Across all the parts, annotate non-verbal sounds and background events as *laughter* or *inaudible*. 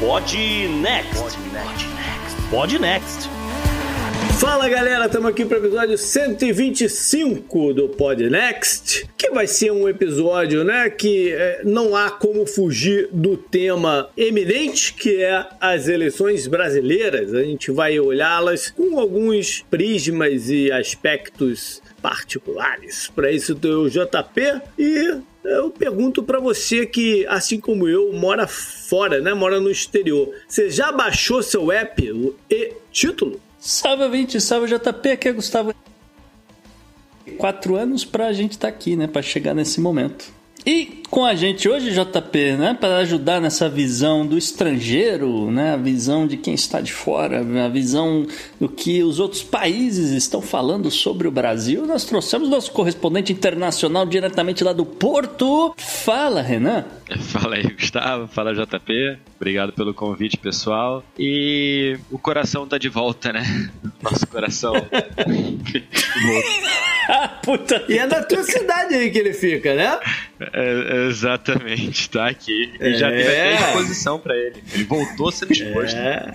Pod Next. Pod Next. Fala galera, estamos aqui para o episódio 125 do Pod Next, que vai ser um episódio, né, que é, não há como fugir do tema eminente, que é as eleições brasileiras. A gente vai olhá-las com alguns prismas e aspectos particulares. Para isso o JP e eu pergunto para você que, assim como eu, mora fora, né? Mora no exterior. Você já baixou seu app, o e-título? Salve, 20, salve JP, aqui é Gustavo. Quatro anos pra gente estar tá aqui, né? Pra chegar nesse momento. E com a gente hoje, JP, né, para ajudar nessa visão do estrangeiro, né, a visão de quem está de fora, a visão do que os outros países estão falando sobre o Brasil, nós trouxemos nosso correspondente internacional diretamente lá do Porto. Fala, Renan. *laughs* Fala aí, Gustavo. Fala, JP. Obrigado pelo convite, pessoal. E o coração tá de volta, né? *laughs* Nosso coração. *laughs* Puta. E é da tua cidade aí que ele fica, né? É, exatamente, tá aqui. E é. já teve até exposição pra ele. Ele voltou sendo exposto. É.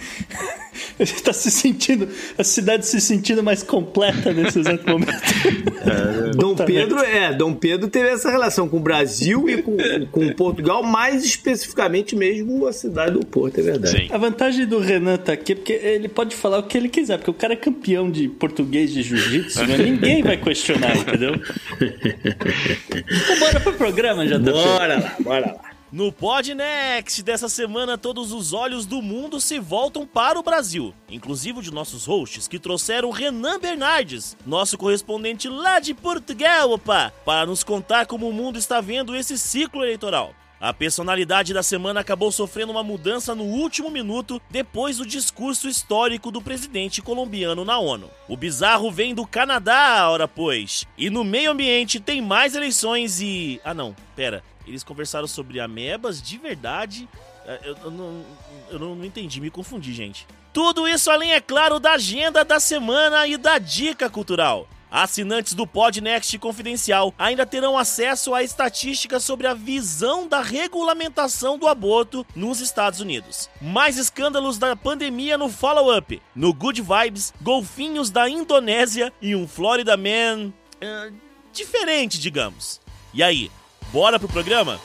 *laughs* Ele tá se sentindo, a cidade se sentindo mais completa nesse exato momento. É, *laughs* Dom Pedro, é, Dom Pedro teve essa relação com o Brasil e com, *laughs* com Portugal, mais especificamente mesmo a cidade do Porto, é verdade. Sim. A vantagem do Renan tá aqui é porque ele pode falar o que ele quiser, porque o cara é campeão de português de jiu-jitsu, né? ninguém vai questionar, entendeu? então bora pro programa, já Bora lá, bora lá. No Podnext dessa semana, todos os olhos do mundo se voltam para o Brasil, inclusive de nossos hosts que trouxeram Renan Bernardes, nosso correspondente lá de Portugal, opa, para nos contar como o mundo está vendo esse ciclo eleitoral. A personalidade da semana acabou sofrendo uma mudança no último minuto depois do discurso histórico do presidente colombiano na ONU. O bizarro vem do Canadá, ora pois. E no meio ambiente tem mais eleições e. Ah, não, pera. Eles conversaram sobre amebas de verdade. É, eu, eu, não, eu não entendi, me confundi, gente. Tudo isso além, é claro, da agenda da semana e da dica cultural. Assinantes do Podnext Confidencial ainda terão acesso a estatísticas sobre a visão da regulamentação do aborto nos Estados Unidos. Mais escândalos da pandemia no follow-up. No Good Vibes, golfinhos da Indonésia e um Florida Man. Uh, diferente, digamos. E aí, Bora pro programa?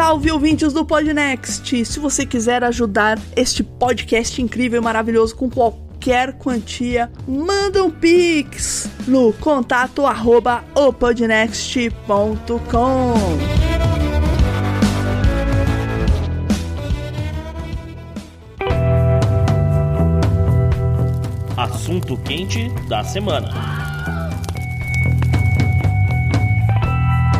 Salve ouvintes do Podnext! Se você quiser ajudar este podcast incrível e maravilhoso com qualquer quantia, manda um pix no contato arroba opodnext.com. assunto quente da semana.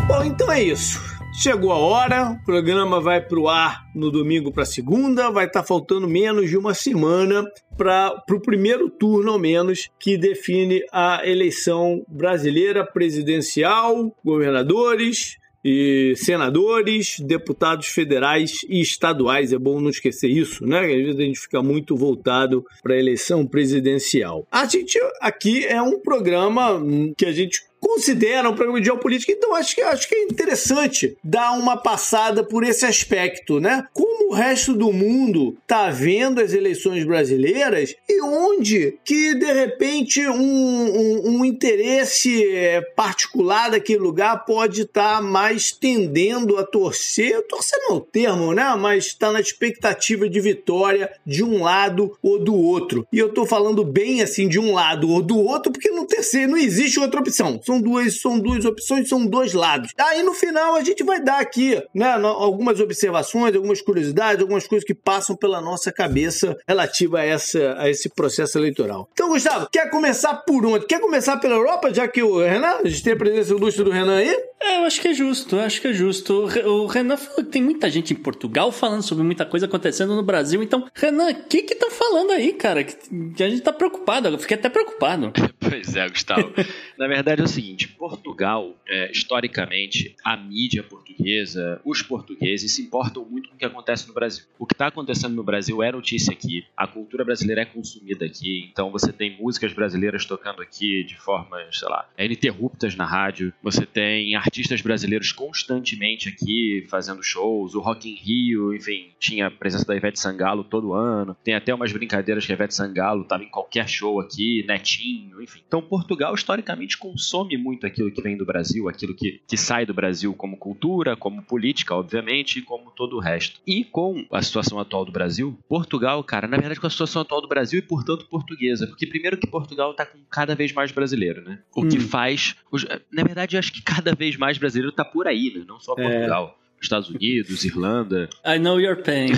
Bom, então é isso. Chegou a hora, o programa vai pro ar no domingo para segunda, vai estar tá faltando menos de uma semana para o primeiro turno, ao menos, que define a eleição brasileira presidencial, governadores, e senadores, deputados federais e estaduais. É bom não esquecer isso, né? Às vezes a gente fica muito voltado para a eleição presidencial. A gente aqui é um programa que a gente considera um programa de geopolítica. Então, acho que, acho que é interessante dar uma passada por esse aspecto, né? Como o resto do mundo está vendo as eleições brasileiras e onde que, de repente, um, um, um interesse é, particular daquele lugar pode estar tá mais tendendo a torcer, torcer não é o termo, né? Mas está na expectativa de vitória de um lado ou do outro. E eu estou falando bem assim de um lado ou do outro porque não, terceiro, não existe outra opção são duas, são duas opções, são dois lados. Aí no final a gente vai dar aqui, né, algumas observações, algumas curiosidades, algumas coisas que passam pela nossa cabeça relativa a, essa, a esse processo eleitoral. Então, Gustavo, quer começar por onde? Quer começar pela Europa, já que o Renan, a gente tem a presença ilustre do Renan aí? É, eu acho que é justo, eu acho que é justo. O Renan falou que tem muita gente em Portugal falando sobre muita coisa acontecendo no Brasil. Então, Renan, o que que tá falando aí, cara? Que a gente tá preocupado, eu fiquei até preocupado. *laughs* pois é, Gustavo. *laughs* Na verdade é o seguinte, Portugal, é, historicamente, a mídia portuguesa, os portugueses se importam muito com o que acontece no Brasil. O que está acontecendo no Brasil é notícia aqui, a cultura brasileira é consumida aqui, então você tem músicas brasileiras tocando aqui de formas, sei lá, ininterruptas na rádio, você tem artistas brasileiros constantemente aqui fazendo shows, o Rock in Rio, enfim, tinha a presença da Ivete Sangalo todo ano, tem até umas brincadeiras que a Ivete Sangalo estava em qualquer show aqui, netinho, enfim. Então Portugal historicamente consome muito aquilo que vem do Brasil, aquilo que, que sai do Brasil como cultura, como política, obviamente, e como todo o resto. E com a situação atual do Brasil, Portugal, cara, na verdade com a situação atual do Brasil e portanto portuguesa, porque primeiro que Portugal está com cada vez mais brasileiro, né? O hum. que faz, na verdade, eu acho que cada vez mais brasileiro está por aí, né? Não só é. Portugal. É. Estados Unidos, Irlanda. I know your pain.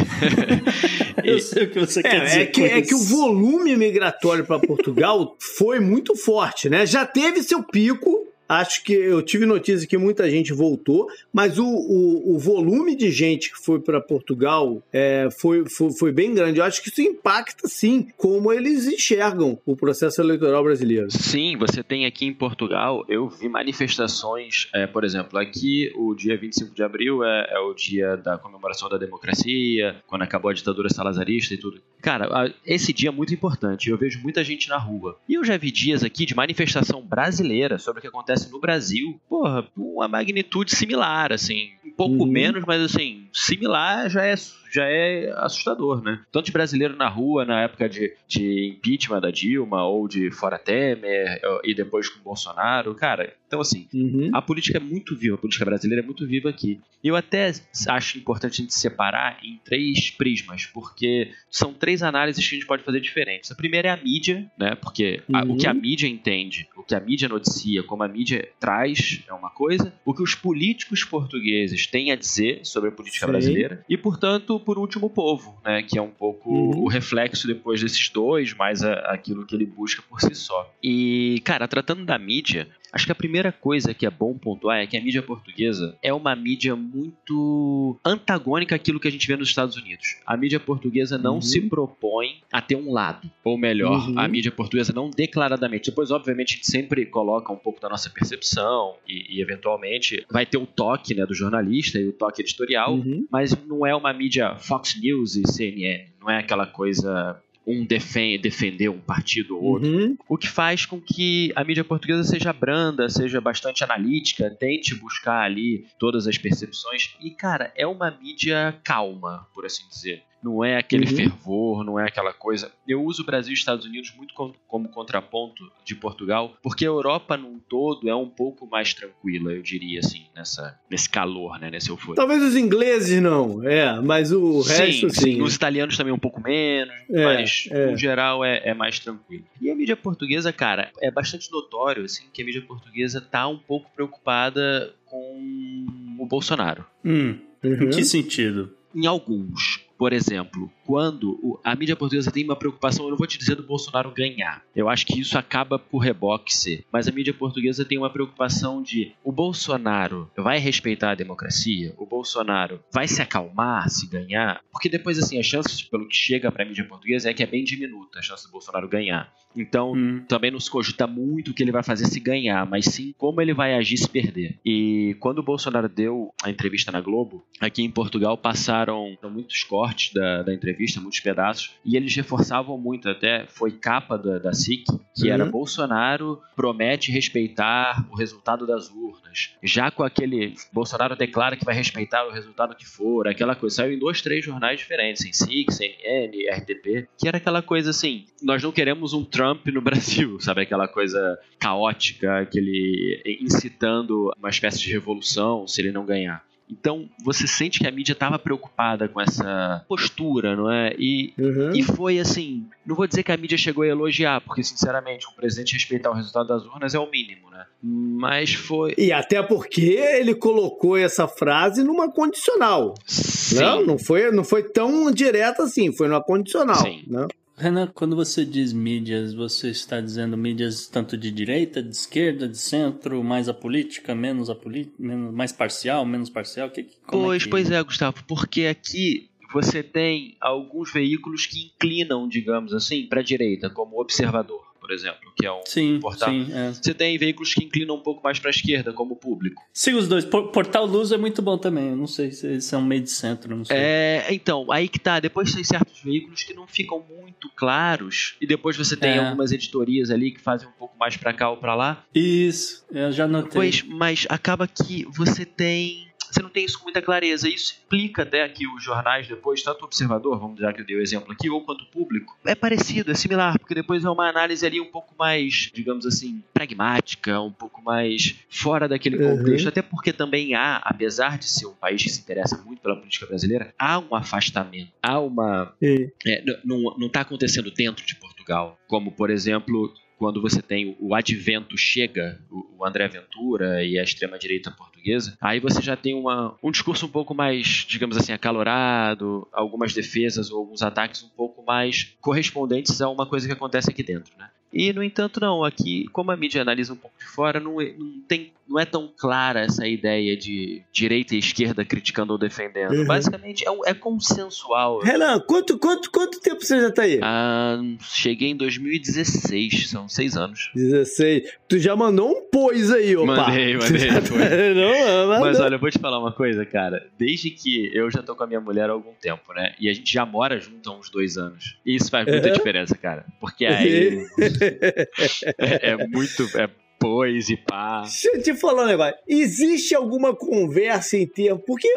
*laughs* Eu sei o que você é, quer dizer. É que, é que o volume migratório para Portugal foi muito forte, né? Já teve seu pico Acho que eu tive notícia que muita gente voltou, mas o, o, o volume de gente que foi para Portugal é, foi, foi, foi, bem grande. Eu acho que isso impacta, sim, como eles enxergam o processo eleitoral brasileiro. Sim, você tem aqui em Portugal, eu vi manifestações, é, por exemplo, aqui o dia 25 de abril é, é, o dia da comemoração da democracia, quando acabou a ditadura salazarista e tudo. Cara, esse dia é muito importante. Eu vejo muita gente na rua. E eu já vi dias aqui de manifestação brasileira sobre o que acontece acontece no Brasil, porra, uma magnitude similar, assim. Um pouco uhum. menos, mas assim, similar já é já é assustador, né? Tanto de brasileiro na rua na época de, de impeachment da Dilma ou de fora Temer e depois com Bolsonaro, cara. Então, assim, uhum. a política é muito viva, a política brasileira é muito viva aqui. E eu até acho importante a gente separar em três prismas, porque são três análises que a gente pode fazer diferentes. A primeira é a mídia, né? Porque uhum. a, o que a uhum. mídia entende, o que a mídia noticia, como a mídia traz é uma coisa, o que os políticos portugueses têm a dizer sobre a política Sim. brasileira, e, portanto, por último, o povo, né? Que é um pouco uhum. o reflexo depois desses dois, mais a, aquilo que ele busca por si só. E, cara, tratando da mídia, Acho que a primeira coisa que é bom pontuar é que a mídia portuguesa é uma mídia muito antagônica àquilo que a gente vê nos Estados Unidos. A mídia portuguesa não uhum. se propõe a ter um lado, ou melhor, uhum. a mídia portuguesa não declaradamente. Depois, obviamente, a gente sempre coloca um pouco da nossa percepção e, e eventualmente vai ter o toque né, do jornalista e o toque editorial, uhum. mas não é uma mídia Fox News e CNN. Não é aquela coisa um defende, defender um partido ou outro. Uhum. O que faz com que a mídia portuguesa seja branda, seja bastante analítica, tente buscar ali todas as percepções. E, cara, é uma mídia calma, por assim dizer não é aquele uhum. fervor, não é aquela coisa. Eu uso o Brasil e Estados Unidos muito como, como, contraponto de Portugal, porque a Europa num todo é um pouco mais tranquila, eu diria assim, nessa, nesse calor, né, nesse euforia. Talvez os ingleses não, é, mas o sim, resto sim. sim. Os italianos também um pouco menos, é, mas é. no geral é, é, mais tranquilo. E a mídia portuguesa, cara, é bastante notório assim que a mídia portuguesa tá um pouco preocupada com o Bolsonaro. Hum, uhum. Em que sentido? Em alguns. Por exemplo, quando a mídia portuguesa tem uma preocupação, eu não vou te dizer do Bolsonaro ganhar. Eu acho que isso acaba por reboque ser. Mas a mídia portuguesa tem uma preocupação de o Bolsonaro vai respeitar a democracia? O Bolsonaro vai se acalmar se ganhar? Porque depois, assim, as chances, pelo que chega para a mídia portuguesa, é que é bem diminuta a chance do Bolsonaro ganhar. Então, hum. também não se cogita muito o que ele vai fazer se ganhar, mas sim como ele vai agir se perder. E quando o Bolsonaro deu a entrevista na Globo, aqui em Portugal passaram muitos cortes da, da entrevista entrevista, muitos pedaços, e eles reforçavam muito, até foi capa da, da SIC, que uhum. era Bolsonaro promete respeitar o resultado das urnas. Já com aquele Bolsonaro declara que vai respeitar o resultado que for, aquela coisa. Saiu em dois, três jornais diferentes, em SIC, CNN, RTP, que era aquela coisa assim, nós não queremos um Trump no *laughs* Brasil, sabe? Aquela coisa caótica, aquele incitando uma espécie de revolução se ele não ganhar. Então você sente que a mídia estava preocupada com essa postura, não é? E, uhum. e foi assim. Não vou dizer que a mídia chegou a elogiar, porque sinceramente um presidente respeitar o resultado das urnas é o mínimo, né? Mas foi. E até porque ele colocou essa frase numa condicional. Sim. Não, não foi, não foi tão direta assim, foi numa condicional. Sim. Né? Renan, quando você diz mídias, você está dizendo mídias tanto de direita, de esquerda, de centro, mais a política, menos a política, mais parcial, menos parcial? Que, pois, é que... pois é, Gustavo, porque aqui você tem alguns veículos que inclinam, digamos assim, para a direita, como Observador por exemplo, que é um sim, portal. Sim, é. Você tem veículos que inclinam um pouco mais para a esquerda, como público. Sim, os dois. Portal Luz é muito bom também. Eu não sei se eles são meio de centro, não sei. É, então, aí que tá. Depois tem certos veículos que não ficam muito claros. E depois você tem é. algumas editorias ali que fazem um pouco mais para cá ou para lá. Isso, eu já notei. Pois, mas acaba que você tem você não tem isso com muita clareza. Isso explica até que os jornais depois, tanto o observador, vamos já que eu dei o exemplo aqui, ou quanto o público, é parecido, é similar, porque depois é uma análise ali um pouco mais, digamos assim, pragmática, um pouco mais fora daquele uhum. contexto, até porque também há, apesar de ser um país que se interessa muito pela política brasileira, há um afastamento, há uma... É, não está acontecendo dentro de Portugal, como, por exemplo, quando você tem o advento chega, o André Ventura e a extrema-direita portuguesa, aí você já tem uma, um discurso um pouco mais, digamos assim, acalorado, algumas defesas ou alguns ataques um pouco mais correspondentes a uma coisa que acontece aqui dentro, né? E, no entanto, não. Aqui, como a mídia analisa um pouco de fora, não, é, não, tem, não é tão clara essa ideia de direita e esquerda criticando ou defendendo. Uhum. Basicamente, é, é, consensual. Renan, quanto, quanto, quanto tempo você já tá aí? Ah, cheguei em 2016, são seis anos. 16. Tu já mandou um pois aí, opa. *laughs* Mandei, mandei. não, Mas olha, eu vou te falar uma coisa, cara. Desde que eu já tô com a minha mulher há algum tempo, né? E a gente já mora junto há uns dois anos. E isso faz muita uhum. diferença, cara. Porque *laughs* aí *laughs* é, é, muito. É depois e pá. Deixa eu te falar um negócio. Existe alguma conversa em termos. Porque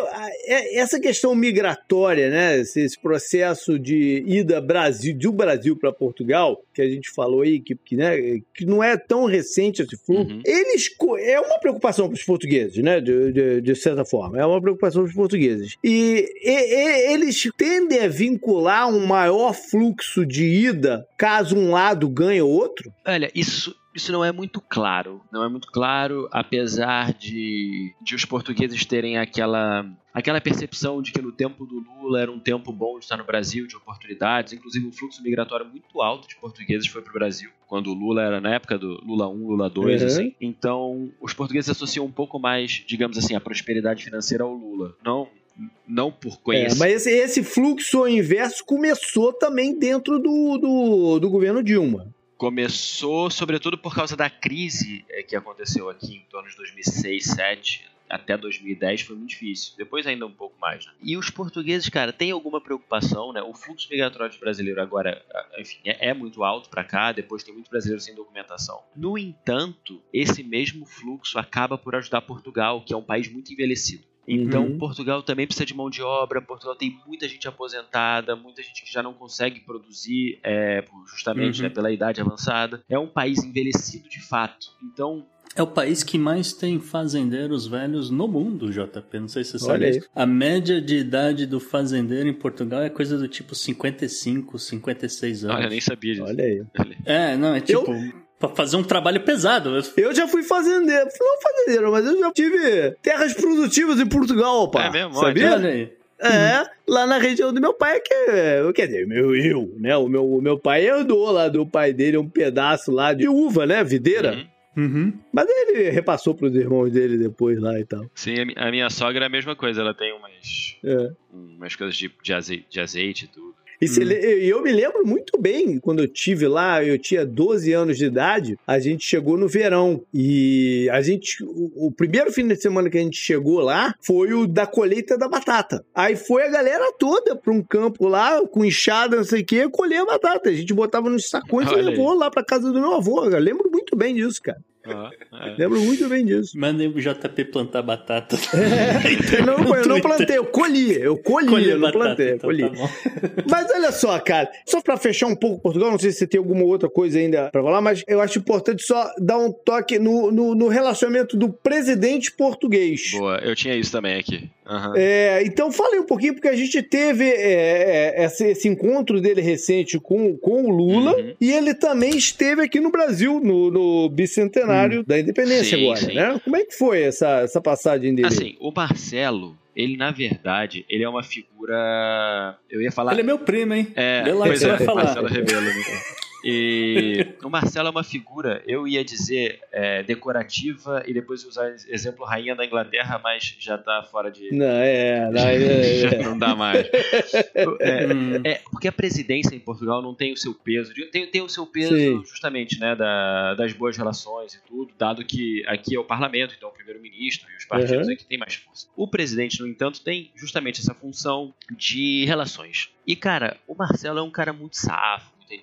é, essa questão migratória, né? Esse processo de ida Brasil, do Brasil para Portugal, que a gente falou aí, que, que, né, que não é tão recente esse fluxo, uhum. eles. É uma preocupação para os portugueses, né? De, de, de, certa forma. É uma preocupação para os portugueses. E, e, e eles tendem a vincular um maior fluxo de ida caso um lado ganhe o outro? Olha, isso isso não é muito claro. Não é muito claro, apesar de, de os portugueses terem aquela, aquela percepção de que no tempo do Lula era um tempo bom de estar no Brasil, de oportunidades. Inclusive, um fluxo migratório muito alto de portugueses foi para o Brasil, quando o Lula era na época do Lula 1, Lula 2, uhum. assim. Então, os portugueses associam um pouco mais, digamos assim, a prosperidade financeira ao Lula. Não não por conhecer. É, mas esse, esse, fluxo inverso começou também dentro do, do, do governo Dilma começou sobretudo por causa da crise é, que aconteceu aqui em torno de 2006, 2007, até 2010 foi muito difícil. Depois ainda um pouco mais. Né? E os portugueses, cara, têm alguma preocupação, né? O fluxo migratório brasileiro agora, enfim, é, é muito alto para cá. Depois tem muito brasileiro sem documentação. No entanto, esse mesmo fluxo acaba por ajudar Portugal, que é um país muito envelhecido. Então, uhum. Portugal também precisa de mão de obra. Portugal tem muita gente aposentada, muita gente que já não consegue produzir, é, justamente né, uhum. né, pela idade avançada. É um país envelhecido de fato. Então, é o país que mais tem fazendeiros velhos no mundo, JP. Não sei se você sabe. A média de idade do fazendeiro em Portugal é coisa do tipo 55, 56 anos. Olha, eu nem sabia disso. Olha aí. É, não, é tipo. Eu Pra fazer um trabalho pesado. Eu já fui fazendeiro. Não fazendeiro, mas eu já tive terras produtivas em Portugal, pá. É mesmo? Sabia? Olha aí. É, lá na região do meu pai, que quer dizer, meu, eu, né? O meu, o meu pai herdou lá do pai dele um pedaço lá de uva, né? Videira. Uhum. Uhum. Mas ele repassou pros irmãos dele depois lá e tal. Sim, a minha sogra é a mesma coisa, ela tem umas, é. umas coisas de, de, azeite, de azeite e tudo. E hum. eu me lembro muito bem, quando eu tive lá, eu tinha 12 anos de idade, a gente chegou no verão. E a gente. O, primeiro fim de semana que a gente chegou lá foi o da colheita da batata. Aí foi a galera toda pra um campo lá, com enxada, não sei o quê, colher a batata. A gente botava nos sacões Olha e levou aí. lá pra casa do meu avô. Eu lembro muito bem disso, cara. É. Lembro muito bem disso. Mandei o JP plantar batata. É, não, eu não plantei, eu colhi. Eu colhi, colhi eu não batata, plantei, então colhi. Tá *laughs* mas olha só, cara, só pra fechar um pouco Portugal, não sei se você tem alguma outra coisa ainda pra falar, mas eu acho importante só dar um toque no, no, no relacionamento do presidente português. Boa, eu tinha isso também aqui. Aham. É, então fale um pouquinho, porque a gente teve é, é, esse, esse encontro dele recente com, com o Lula Uhum. e ele também esteve aqui no Brasil, no, no bicentenário da independência Sim, agora, sim. né? Como é que foi essa, essa passagem dele? Assim, o Marcelo, ele na verdade, ele é uma figura. Eu ia falar. Ele é meu primo, hein? É, Vê lá o que pois você é, vai falar. Marcelo Rebelo. Né? E *laughs* o Marcelo é uma figura, eu ia dizer, é, decorativa e depois usar exemplo rainha da Inglaterra, mas já tá fora de. Não, é, não, é, *laughs* já é. não dá mais. *laughs* É, é, porque a presidência em Portugal não tem o seu peso. Tem, tem o seu peso Sim. justamente né, da- das boas relações e tudo, dado que aqui é o parlamento, então o primeiro-ministro e os partidos Uhum. aqui têm mais força. O presidente, no entanto, tem justamente essa função de relações. E, cara, o Marcelo é um cara muito safo, muito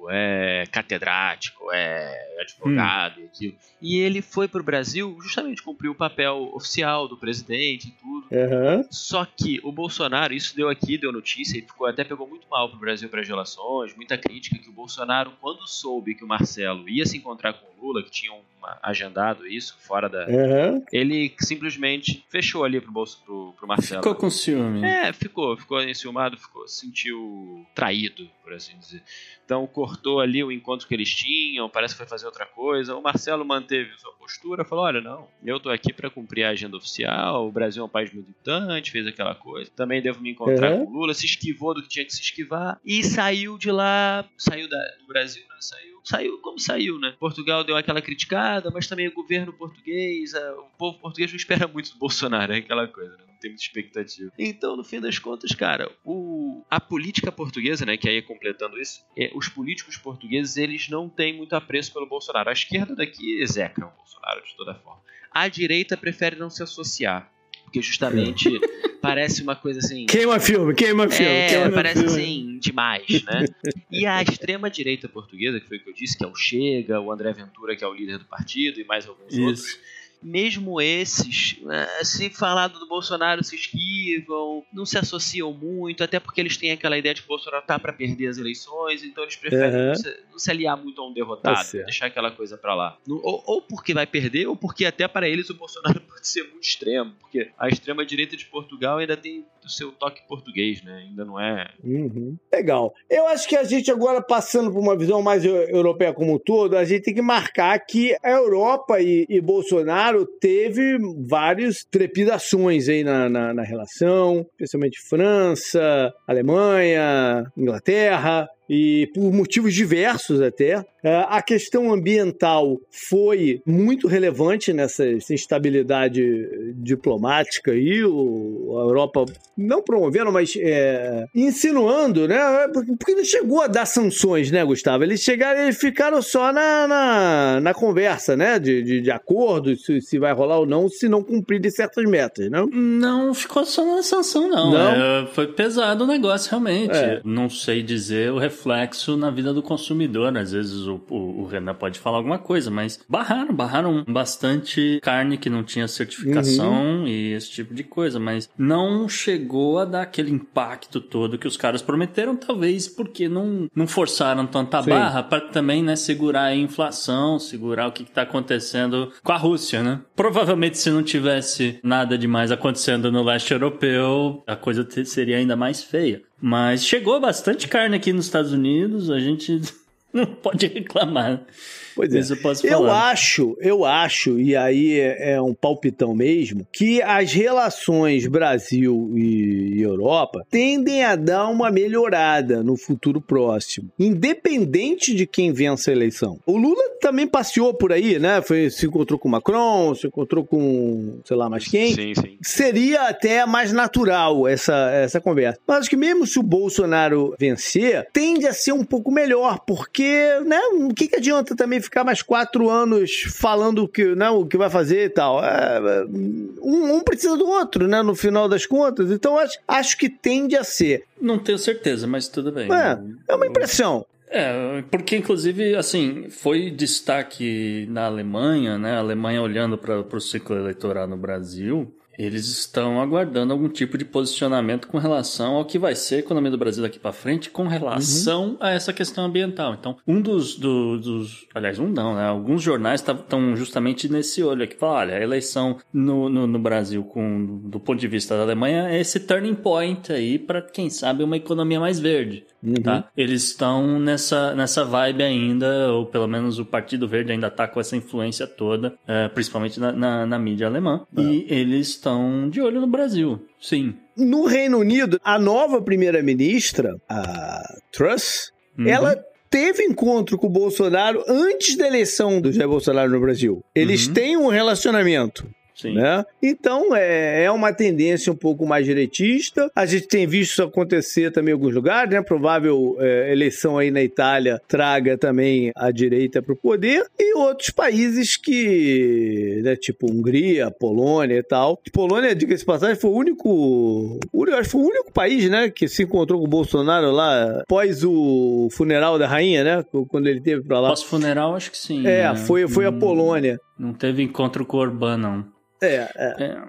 antigo, é catedrático, é advogado e aquilo. E ele foi pro Brasil justamente cumprir o papel oficial do presidente e tudo. Aham. Só que o Bolsonaro, isso deu aqui, deu notícia e ficou até pegou muito mal pro Brasil para as relações, muita crítica que o Bolsonaro, quando soube que o Marcelo ia se encontrar com o Lula, que tinham agendado isso fora da, Aham. ele simplesmente fechou ali pro bolso pro, pro Marcelo. Ficou com ciúme. É, ficou, ficou enciumado, ficou, se sentiu traído, por assim dizer. Então cortou ali o encontro que eles tinham, parece que foi fazer outra coisa. O Marcelo manteve sua postura, falou: olha, não, eu tô aqui para cumprir a agenda oficial, o Brasil é um país militante, fez aquela coisa. Também devo me encontrar Uhum. com o Lula, se esquivou do que tinha que se esquivar e saiu de lá, saiu da- do Brasil, né? Saiu, saiu como saiu, né? Portugal deu aquela criticada, mas também o governo português, a- o povo português não espera *laughs* muito do Bolsonaro, é aquela coisa, né? Não tem muita expectativa. Então, no fim das contas, cara, o, a política portuguesa, né, que aí completando isso, é, os políticos portugueses, eles não têm muito apreço pelo Bolsonaro. A esquerda daqui execra o Bolsonaro de toda forma. A direita prefere não se associar, porque justamente *laughs* parece uma coisa assim... Queima filme, queima filme. É, queima parece filme. assim, demais, né? E a *laughs* extrema-direita portuguesa, que foi o que eu disse, que é o Chega, o André Ventura, que é o líder do partido, e mais alguns outros. Mesmo esses, né, se falar do Bolsonaro, se esquivam, não se associam muito, até porque eles têm aquela ideia de que o Bolsonaro tá para perder as eleições, então eles preferem Aham. não, se, não se aliar muito a um derrotado, Tá deixar aquela coisa pra lá. Ou, ou porque vai perder, ou porque até para eles o Bolsonaro *laughs* pode ser muito extremo, porque a extrema-direita de Portugal ainda tem o seu toque português, né? Ainda não é Uhum. Legal. Eu acho que a gente agora, passando por uma visão mais eu- europeia como um todo, a gente tem que marcar que a Europa e, e Bolsonaro teve várias trepidações aí na, na, na relação, especialmente França, Alemanha, Inglaterra. E por motivos diversos até. É, A questão ambiental foi muito relevante nessa essa instabilidade diplomática aí. O- a Europa não promovendo, mas é, insinuando, né? Porque não chegou a dar sanções, né, Gustavo? Eles chegaram, eles ficaram só na, na, na conversa, né? De, de, de acordo, se, se vai rolar ou não, se não cumprirem certas metas, não? Não ficou só na sanção, não. Não? É, foi pesado o negócio, realmente. É. Não sei dizer o reflexo na vida do consumidor. Às vezes o, o, o Renan pode falar alguma coisa, mas barraram, barraram bastante carne que não tinha certificação e esse tipo de coisa. Mas não chegou a dar aquele impacto todo que os caras prometeram, talvez porque não, não forçaram tanta Sim. barra para também né, segurar a inflação, segurar o que está acontecendo com a Rússia, né? Provavelmente se não tivesse nada demais acontecendo no leste europeu, a coisa seria ainda mais feia. Mas chegou bastante carne aqui nos Estados Unidos, a gente *laughs* não pode reclamar. Pois é. Isso eu posso Eu falar. acho, eu acho, e aí é, é um palpitão mesmo, que as relações Brasil e, e Europa tendem a dar uma melhorada no futuro próximo, independente de quem vença a eleição. O Lula também passeou por aí, né? Foi, se encontrou com o Macron, se encontrou com sei lá mais quem Sim, sim. seria até mais natural essa, essa conversa. Mas acho que mesmo se o Bolsonaro vencer, tende a ser um pouco melhor, porque, né, o que, que adianta também ficar mais quatro anos falando o que, né, o que vai fazer e tal? É, um, um precisa do outro, né, no final das contas. Então acho, acho que tende a ser. Não tenho certeza, mas tudo bem. É, é uma impressão. É, porque inclusive, assim, foi destaque na Alemanha, né? A Alemanha olhando para o ciclo eleitoral no Brasil. Eles estão aguardando algum tipo de posicionamento com relação ao que vai ser a economia do Brasil daqui para frente com relação uhum. a essa questão ambiental. Então, um dos, do, dos aliás, um não, né? Alguns jornais estão justamente nesse olho aqui, falam, olha, a eleição no, no, no, Brasil, com, do ponto de vista da Alemanha, é esse turning point aí para quem sabe uma economia mais verde. Uhum. Tá? Eles estão nessa, nessa vibe ainda, ou pelo menos o Partido Verde ainda está com essa influência toda, é, principalmente na, na, na, mídia alemã, é. e eles estão de olho no Brasil, sim. No Reino Unido, a nova primeira-ministra, a Truss, uhum. ela teve encontro com o Bolsonaro antes da eleição do Jair Bolsonaro no Brasil. Eles uhum. têm um relacionamento. Sim. Né? Então é, é uma tendência um pouco mais direitista. A gente tem visto isso acontecer também em alguns lugares, né? Provável é, eleição aí na Itália traga também a direita para o poder e outros países que, né, tipo Hungria, Polônia e tal. Polônia, diga-se passagem, foi o único, acho que foi o único país, né, que se encontrou com o Bolsonaro lá após o funeral da rainha, né? Quando ele teve para lá. Pós-funeral, acho que sim. É, né? foi, foi a Polônia. Não teve encontro com o Orbán, não. É, é. é.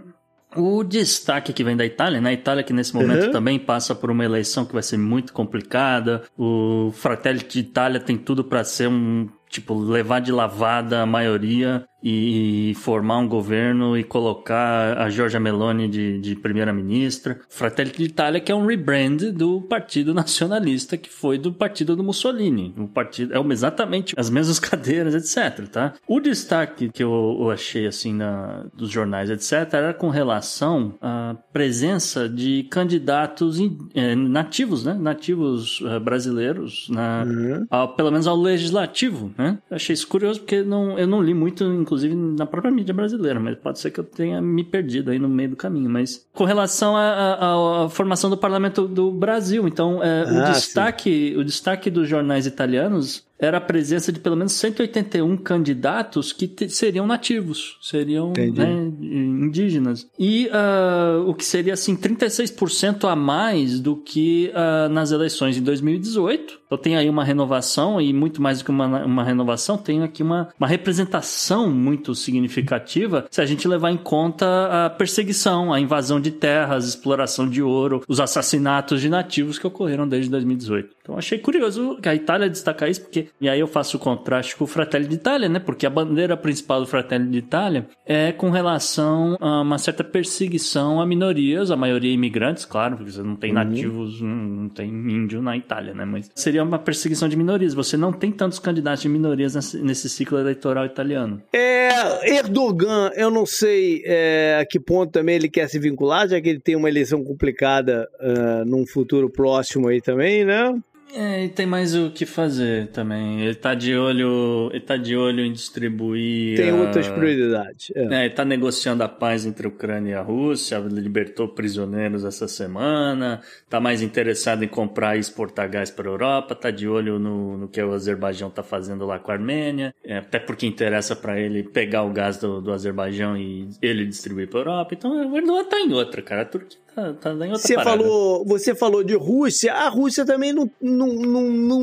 O destaque que vem da Itália, né? Itália que nesse momento uhum. também passa por uma eleição que vai ser muito complicada. O Fratelli de Itália tem tudo para ser um tipo levar de lavada a maioria e formar um governo e colocar a Giorgia Meloni de, de primeira-ministra. Fratelli d'Italia, que é um rebrand do Partido Nacionalista, que foi do partido do Mussolini. O partido é exatamente as mesmas *laughs* cadeiras, etc. Tá? O destaque que eu, eu achei assim na, dos jornais, etc., era com relação à presença de candidatos in, eh, nativos, né? Nativos eh, brasileiros, na, uhum. ao, pelo menos ao legislativo. Né? Eu achei isso curioso porque não, eu não li muito inclusive na própria mídia brasileira, mas pode ser que eu tenha me perdido aí no meio do caminho. Mas com relação à formação do parlamento do Brasil, então é, ah, o destaque, sim. o destaque dos jornais italianos era a presença de pelo menos 181 candidatos que seriam nativos, seriam né, indígenas. E uh, o que seria assim 36% a mais do que uh, nas eleições em 2018. Então tem aí uma renovação e muito mais do que uma, uma renovação, tem aqui uma, uma representação muito significativa se a gente levar em conta a perseguição, a invasão de terras, exploração de ouro, os assassinatos de nativos que ocorreram desde 2018. Então achei curioso que a Itália destacar isso, porque e aí eu faço o contraste com o Fratelli d'Italia, né? Porque a bandeira principal do Fratelli d'Italia é com relação a uma certa perseguição a minorias, a maioria imigrantes, claro, porque você não tem uhum. nativos, não tem índio na Itália, né? Mas seria uma perseguição de minorias. Você não tem tantos candidatos de minorias nesse, ciclo eleitoral italiano. É, Erdogan, eu não sei é, a que ponto também ele quer se vincular, já que ele tem uma eleição complicada uh, num futuro próximo aí também, né? É, e tem mais o que fazer também. Ele tá de olho, ele tá de olho em distribuir. Tem a... outras prioridades. É. é, ele tá negociando a paz entre a Ucrânia e a Rússia, libertou prisioneiros essa semana, tá mais interessado em comprar e exportar gás para a Europa, tá de olho no, no que o Azerbaijão tá fazendo lá com a Armênia, é, até porque interessa para ele pegar o gás do, do Azerbaijão e ele distribuir para a Europa. Então o Erdogan tá em outra, cara. A Turquia tá, tá em outra você falou Você falou de Rússia, a Rússia também não, não, não, não,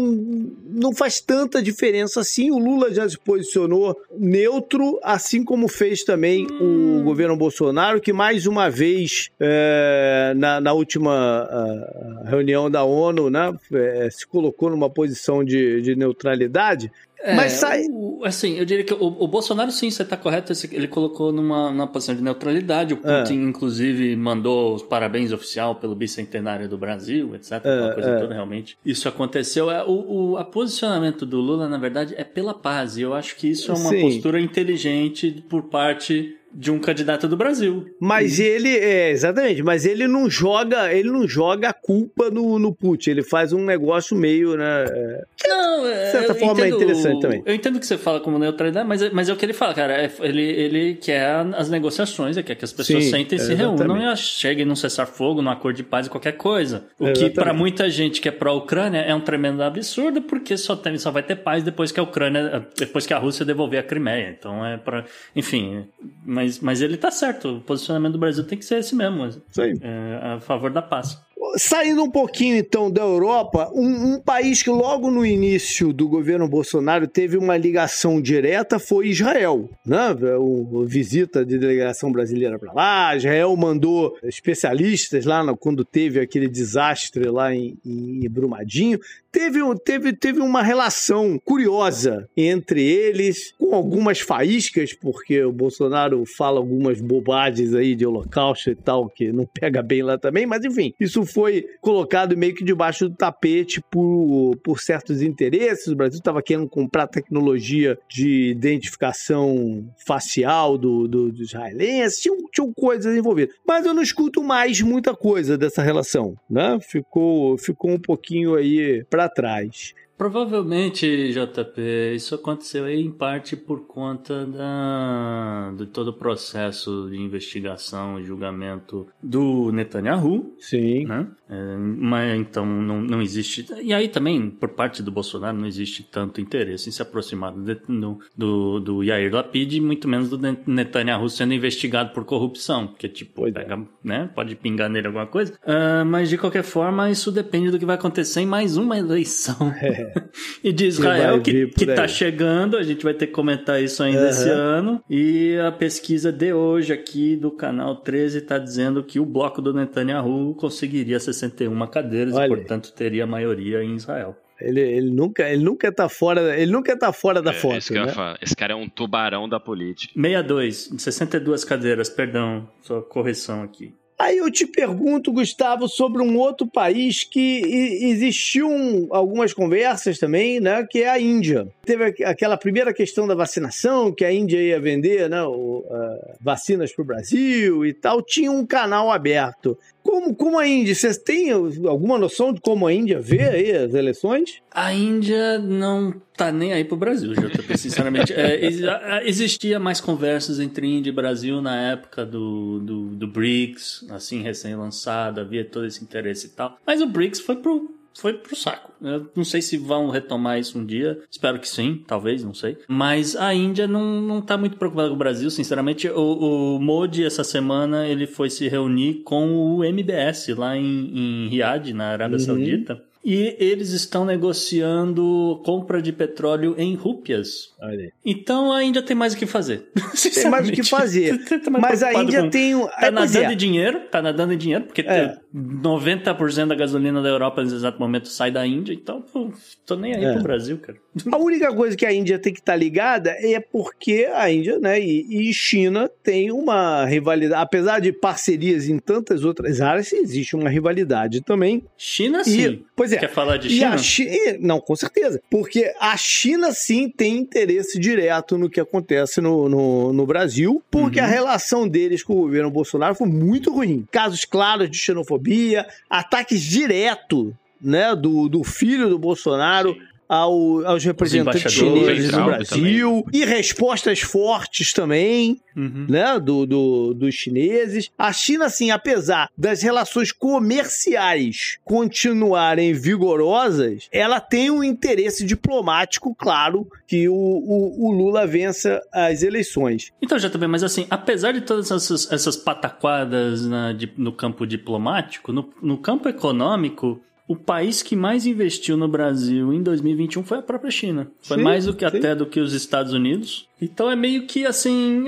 não faz tanta diferença assim. O Lula já se posicionou neutro, assim como fez também hum. o governo Bolsonaro, que mais uma vez, é, na, na última reunião da ONU, né, é, se colocou numa posição de, de neutralidade. É, Mas sai. O, assim, eu diria que o, o Bolsonaro, sim, você está correto. Ele colocou numa, numa posição de neutralidade. O é. Putin, é. inclusive, mandou os parabéns oficial pelo bicentenário do Brasil, etc. É, coisa é. toda, realmente. Isso aconteceu. É, o, o a posicionamento do Lula, na verdade, é pela paz. E eu acho que isso é uma sim. postura inteligente por parte de um candidato do Brasil. Mas ele, é, exatamente, mas ele não joga, ele não joga a culpa no, no Putin, ele faz um negócio meio, né? É, não, de certa forma entendo, é interessante também. Eu entendo que você fala como neutralidade, mas, mas é o que ele fala, cara. É, ele, ele quer as negociações, é quer que as pessoas Sim, sentem e se reúnam e cheguem num cessar-fogo, num acordo de paz e qualquer coisa. O exatamente. que para muita gente que é pró-Ucrânia é um tremendo absurdo, porque só, tem, só vai ter paz depois que a Ucrânia, depois que a Rússia devolver a Crimeia. Então é para, enfim, mas, mas ele tá certo. O posicionamento do Brasil tem que ser esse mesmo. Sim. É, a favor da paz. Saindo um pouquinho então da Europa, um, um, país que logo no início do governo Bolsonaro teve uma ligação direta foi Israel, né? O, visita de delegação brasileira para lá, Israel mandou especialistas lá no, quando teve aquele desastre lá em, em Brumadinho teve, teve, teve uma relação curiosa entre eles, com algumas faíscas, porque o Bolsonaro fala algumas bobagens aí de holocausto e tal, que não pega bem lá também, mas enfim, isso foi colocado meio que debaixo do tapete por, por certos interesses. O Brasil estava querendo comprar tecnologia de identificação facial do, do, do israelense, tinham, tinham coisas envolvidas. Mas eu não escuto mais muita coisa dessa relação, né? Ficou, ficou um pouquinho aí para trás. Provavelmente, JP, isso aconteceu em parte por conta da, de todo o processo de investigação e julgamento do Netanyahu. Sim. Né? É, mas então não, não existe. E aí também, por parte do Bolsonaro, não existe tanto interesse em se aproximar do, do, do Yair Lapid, muito menos do Netanyahu sendo investigado por corrupção. Porque, tipo, é. pega, né? pode pingar nele alguma coisa. Uh, mas de qualquer forma, isso depende do que vai acontecer em mais uma eleição. *laughs* É. *laughs* e de Israel, que, que tá chegando, a gente vai ter que comentar isso ainda uhum. esse ano. E a pesquisa de hoje aqui do canal 13 está dizendo que o bloco do Netanyahu conseguiria 61 cadeiras Olha. e, portanto, teria a maioria em Israel. Ele, ele, nunca, ele nunca tá fora, ele nunca tá fora da é, foto. Esse, né? esse cara é um tubarão da política. 62, 62 cadeiras, perdão, sua correção aqui. Aí eu te pergunto, Gustavo, sobre um outro país que existiu algumas conversas também, né? Que é a Índia. Teve aquela primeira questão da vacinação, que a Índia ia vender né, o, uh, vacinas para o Brasil e tal. Tinha um canal aberto. Como, como a Índia? Vocês têm alguma noção de como a Índia vê aí as eleições? A Índia não tá nem aí pro Brasil, JP, sinceramente. é, existia mais conversas entre Índia e Brasil na época do, do, do BRICS, assim, recém-lançado, havia todo esse interesse e tal. Mas o BRICS foi pro, foi pro saco. Eu não sei se vão retomar isso um dia. Espero que sim, talvez, não sei. Mas a Índia não, não tá muito preocupada com o Brasil, sinceramente. O, o Modi, essa semana, ele foi se reunir com o MBS lá em, em Riad, na Arábia uhum. Saudita. E eles estão negociando compra de petróleo em rúpias. Então a Índia tem mais o que fazer. *laughs* Tem mais o que fazer. *laughs* Mas a Índia com... tem. Tá é, nadando é. em dinheiro, tá nadando em dinheiro, porque é. 90% da gasolina da Europa nesse exato momento sai da Índia, então pô, tô nem aí é. pro Brasil, cara. A única coisa que a Índia tem que estar tá ligada é porque a Índia, né, e, e China tem uma rivalidade, apesar de parcerias em tantas outras áreas, existe uma rivalidade também. China sim. Pois é. Quer falar de China? Chi... Não, com certeza. Porque a China sim tem interesse direto no que acontece no, no, no Brasil, porque uhum. a relação deles com o governo Bolsonaro foi muito ruim. Casos claros de xenofobia, ataques direto né, do, do filho do Bolsonaro Sim ao, aos representantes chineses no Brasil também. e respostas fortes também, uhum. né, do, do, dos chineses. A China, assim, apesar das relações comerciais continuarem vigorosas, ela tem um interesse diplomático, claro, que o, o, o Lula vença as eleições. Então, já também, mas assim, apesar de todas essas, essas pataquadas na, de, no campo diplomático, no, no campo econômico, o país que mais investiu no Brasil em 2021 foi a própria China. Foi sim, mais do que sim. até do que os Estados Unidos. Então é meio que assim.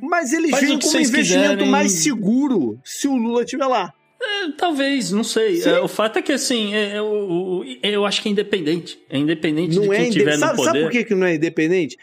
Mas eles veem como um investimento quiserem. mais seguro se o Lula estiver lá. É, talvez, não sei. É, o fato é que, assim, é, é eu, eu acho que é independente. É independente não de quem estiver no poder. Sabe por que não é independente?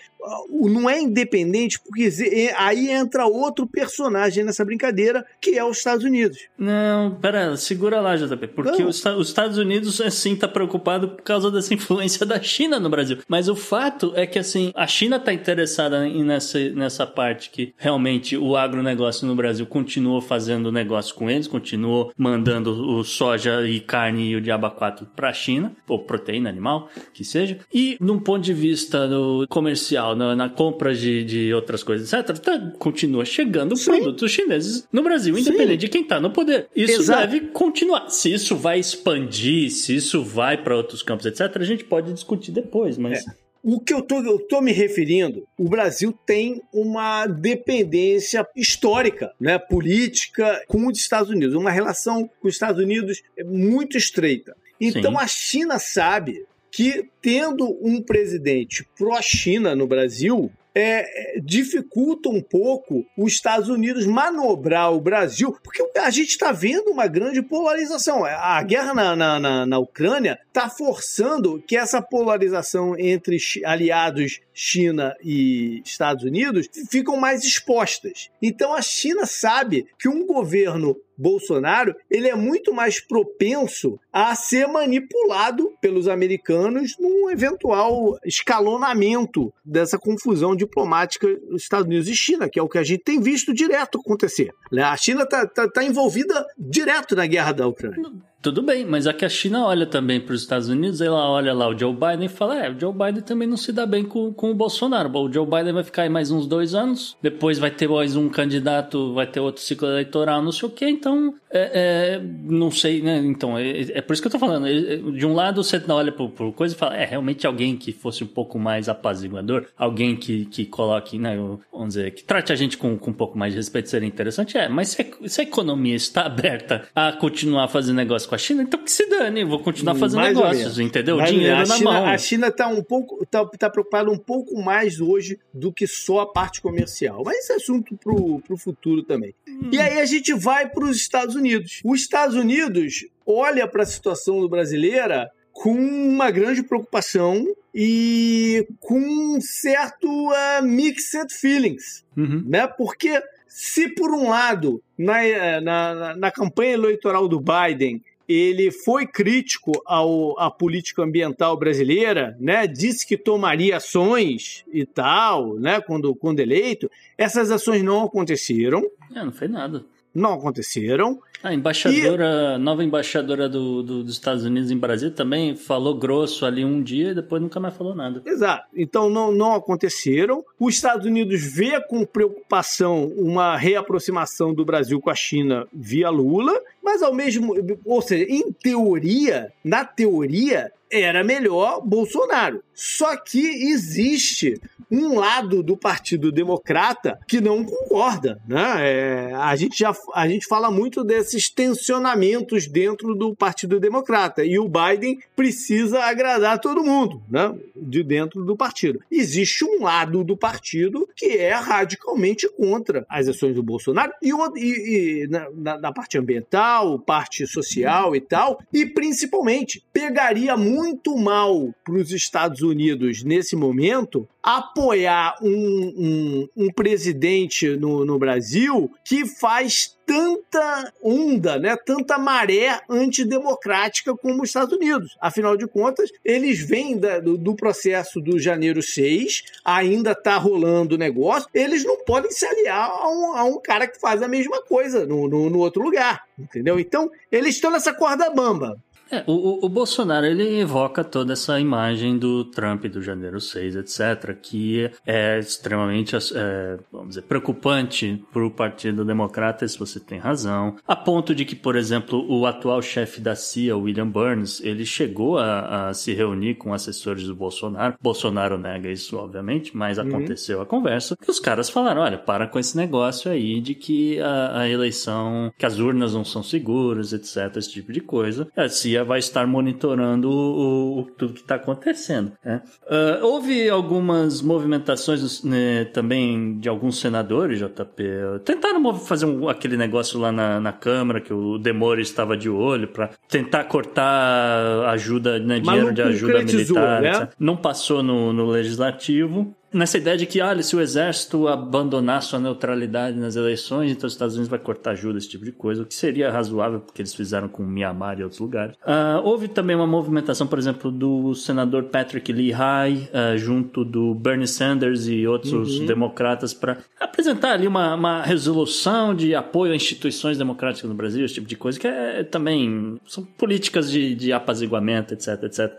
Não é independente porque aí entra outro personagem nessa brincadeira que é os Estados Unidos. Não, pera, segura lá, JP, porque os, os, Estados Unidos assim tá preocupado por causa dessa influência da China no Brasil. Mas o fato é que assim, a China tá interessada nessa, nessa parte que realmente o agronegócio no Brasil continuou fazendo negócio com eles, continuou mandando o soja e carne e o diaba 4 para a China, ou proteína animal, que seja. E num ponto de vista comercial, na, na compra de, de outras coisas, etc., tá, continua chegando Sim. produtos chineses no Brasil, independente Sim. de quem está no poder. Isso Exato. deve continuar. Se isso vai expandir, se isso vai para outros campos, etc., a gente pode discutir depois, mas. É. O que eu tô, eu tô me referindo, o Brasil tem uma dependência histórica, né, política com os Estados Unidos, uma relação com os Estados Unidos muito estreita. Então Sim. a China sabe que tendo um presidente pró-China no Brasil, é, dificulta um pouco os Estados Unidos manobrar o Brasil, porque a gente está vendo uma grande polarização. A guerra na, na, na, na Ucrânia está forçando que essa polarização entre aliados China e Estados Unidos ficam mais expostas. Então a China sabe que um governo Bolsonaro, ele é muito mais propenso a ser manipulado pelos americanos num eventual escalonamento dessa confusão diplomática dos Estados Unidos e China, que é o que a gente tem visto direto acontecer. Né? A China está tá, tá envolvida direto na guerra da Ucrânia. Tudo bem, mas aqui a China olha também para os Estados Unidos, ela olha lá o Joe Biden e fala: é, o Joe Biden também não se dá bem com, com o Bolsonaro. O Joe Biden vai ficar aí mais uns dois anos, depois vai ter mais um candidato, vai ter outro ciclo eleitoral, não sei o quê, então, é, é, não sei, né? Então, é, é, por isso que eu tô falando. É, de um lado você olha por, por coisa e fala: é, realmente alguém que fosse um pouco mais apaziguador, alguém que, que coloque, né, vamos dizer, que trate a gente com, com um pouco mais de respeito seria interessante, é, mas se se a economia está *laughs* aberta a continuar fazendo negócio com a China, então que se dane, vou continuar fazendo mais negócios, entendeu? Mais Dinheiro na China, mão. A China está um pouco, tá, tá preocupada um pouco mais hoje do que só a parte comercial. Mas esse é assunto pro, pro futuro também. Hum. E aí a gente vai para os Estados Unidos. Os Estados Unidos olha para a situação do brasileira com uma grande preocupação e com um certo uh, mixed feelings, uhum. né? Porque se por um lado, na, eh, na, na campanha eleitoral do Biden, ele foi crítico ao, à política ambiental brasileira, né? Disse que tomaria ações e tal, né? Quando, quando eleito. Essas ações não aconteceram. É, não fez nada. Não aconteceram. A embaixadora, e... nova embaixadora do, do, dos Estados Unidos em Brasília também falou grosso ali um dia e depois nunca mais falou nada. Exato. Então não, não aconteceram. Os Estados Unidos vê com preocupação uma reaproximação do Brasil com a China via Lula, mas ao mesmo, ou seja, em teoria, na teoria, era melhor Bolsonaro. Só que existe um lado do Partido Democrata que não concorda, né? É, a gente já a gente fala muito desses tensionamentos dentro do Partido Democrata e o Biden precisa agradar todo mundo, né? De dentro do partido. Existe um lado do partido que é radicalmente contra as ações do Bolsonaro e, e, e na, na parte ambiental, parte social e tal, e principalmente pegaria muito mal para os Estados Unidos nesse momento apoiar um, um, um presidente no, no Brasil que faz tanta onda, né, tanta maré antidemocrática como os Estados Unidos. Afinal de contas, eles vêm da, do, do, processo do janeiro 6, ainda está rolando o negócio, eles não podem se aliar a um, a um cara que faz a mesma coisa no, no, no outro lugar, entendeu? Então, eles estão nessa corda bamba. É, o, o, Bolsonaro ele evoca toda essa imagem do Trump do janeiro 6, etc., que é extremamente, é, vamos dizer, preocupante para o Partido Democrata, se você tem razão, a ponto de que, por exemplo, o atual chefe da CIA, William Burns, ele chegou a, a se reunir com assessores do Bolsonaro. Bolsonaro nega isso, obviamente, mas uhum. aconteceu a conversa, que os caras falaram, olha, para com esse negócio aí de que a, a eleição, que as urnas não são seguras, etc., esse tipo de coisa. A CIA vai estar monitorando o, o tudo que está acontecendo. Né? Uh, houve algumas movimentações né, também de alguns senadores, JP. Tentaram fazer um, aquele negócio lá na, na Câmara, que o Demore estava de olho, para tentar cortar ajuda, né, dinheiro de ajuda militar. Né? Não passou no, no legislativo nessa ideia de que, olha, se o exército abandonar sua neutralidade nas eleições, então os Estados Unidos vai cortar ajuda, esse tipo de coisa, o que seria razoável, porque eles fizeram com Myanmar e outros lugares. Uh, houve também uma movimentação, por exemplo, do senador Patrick Leahy, uh, junto do Bernie Sanders e outros uhum. democratas, para apresentar ali uma, uma resolução de apoio a instituições democráticas no Brasil, esse tipo de coisa, que é também são políticas de, de apaziguamento, etc, etc.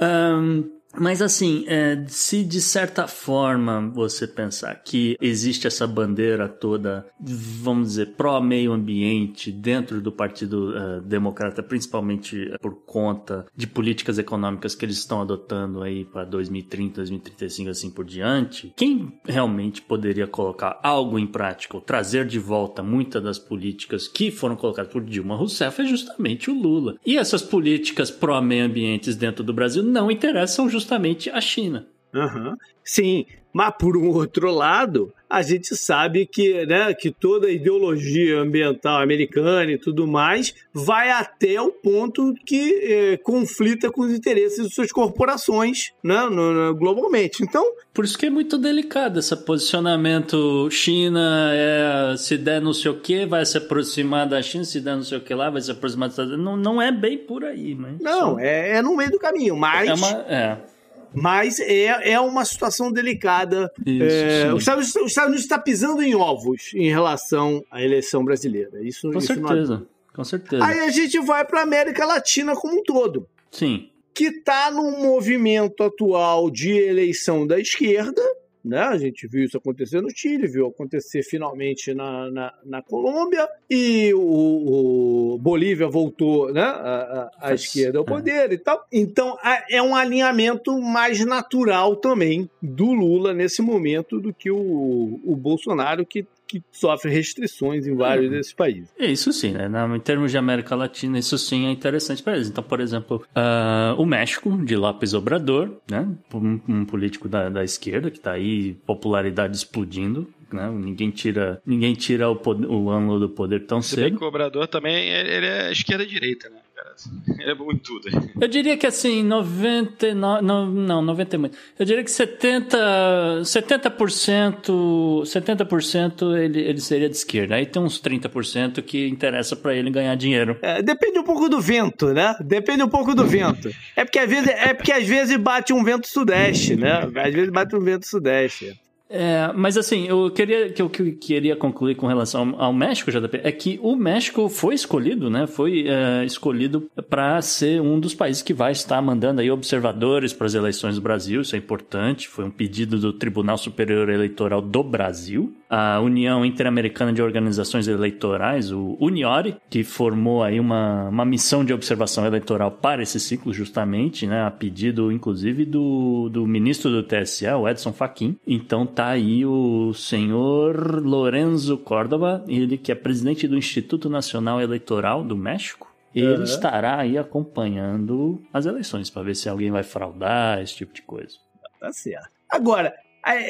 Um, Mas assim, é, se de certa forma você pensar que existe essa bandeira toda, vamos dizer, pró-meio ambiente dentro do Partido uh, Democrata, principalmente por conta de políticas econômicas que eles estão adotando aí para 2030, 2035, assim por diante, quem realmente poderia colocar algo em prática ou trazer de volta muitas das políticas que foram colocadas por Dilma Rousseff é justamente o Lula. E essas políticas pró-meio ambientes dentro do Brasil não interessam justamente a China. Uhum. Sim, mas por um outro lado, a gente sabe que, né, que toda a ideologia ambiental americana e tudo mais vai até o ponto que é, conflita com os interesses de suas corporações né, no, no, globalmente. Então. Por isso que é muito delicado esse posicionamento China, é, se der não sei o que, vai se aproximar da China, se der não sei o que lá, vai se aproximar dos Estados Unidos. Não, não é bem por aí, mas. Não, é, é no meio do caminho, mas. É uma, é. Mas é, é uma situação delicada. Isso, é, os, Estados, os Estados Unidos está pisando em ovos em relação à eleição brasileira. Isso, com isso certeza, não... com certeza. Aí a gente vai para a América Latina como um todo. Sim. Que está num movimento atual de eleição da esquerda, né? A gente viu isso acontecer no Chile, viu acontecer finalmente na, na, na Colômbia, e o, o, Bolívia voltou né? à, esquerda ao é. poder e tal. Então é um alinhamento mais natural também do Lula nesse momento do que o, o Bolsonaro, que que sofre restrições em vários desses países. Isso sim, né? em termos de América Latina, isso sim é interessante para eles. Então, por exemplo, uh, o México, de López Obrador, né? Um, um político da, da esquerda que está aí, popularidade explodindo, né? Ninguém tira, ninguém tira o, poder, o ângulo do poder tão Você cedo. o Obrador também ele é esquerda-direita, né? *laughs* Ele é bom em tudo. Eu diria que assim, 99. Não, não 90 é muito. Eu diria que 70%. 70%, 70% ele, ele seria de esquerda. Aí tem uns 30% que interessa para ele ganhar dinheiro. É, depende um pouco do vento, né? Depende um pouco do vento. É porque às vezes, é porque às vezes bate um vento sudeste, né? Às vezes bate um vento sudeste. É, mas assim, eu queria que eu queria concluir com relação ao México, JP, é que o México foi escolhido, né? Foi é, escolhido para ser um dos países que vai estar mandando aí observadores para as eleições do Brasil. Isso é importante. Foi um pedido do Tribunal Superior Eleitoral do Brasil, a União Interamericana de Organizações Eleitorais, o Uniori, que formou aí uma, uma missão de observação eleitoral para esse ciclo, justamente, né? A pedido, inclusive, do, do ministro do TSE, o Edson Fachin. Então tá aí o senhor Lorenzo Córdoba, ele que é presidente do Instituto Nacional Eleitoral do México. Ele uhum. estará aí acompanhando as eleições para ver se alguém vai fraudar, esse tipo de coisa. Tá certo. Agora,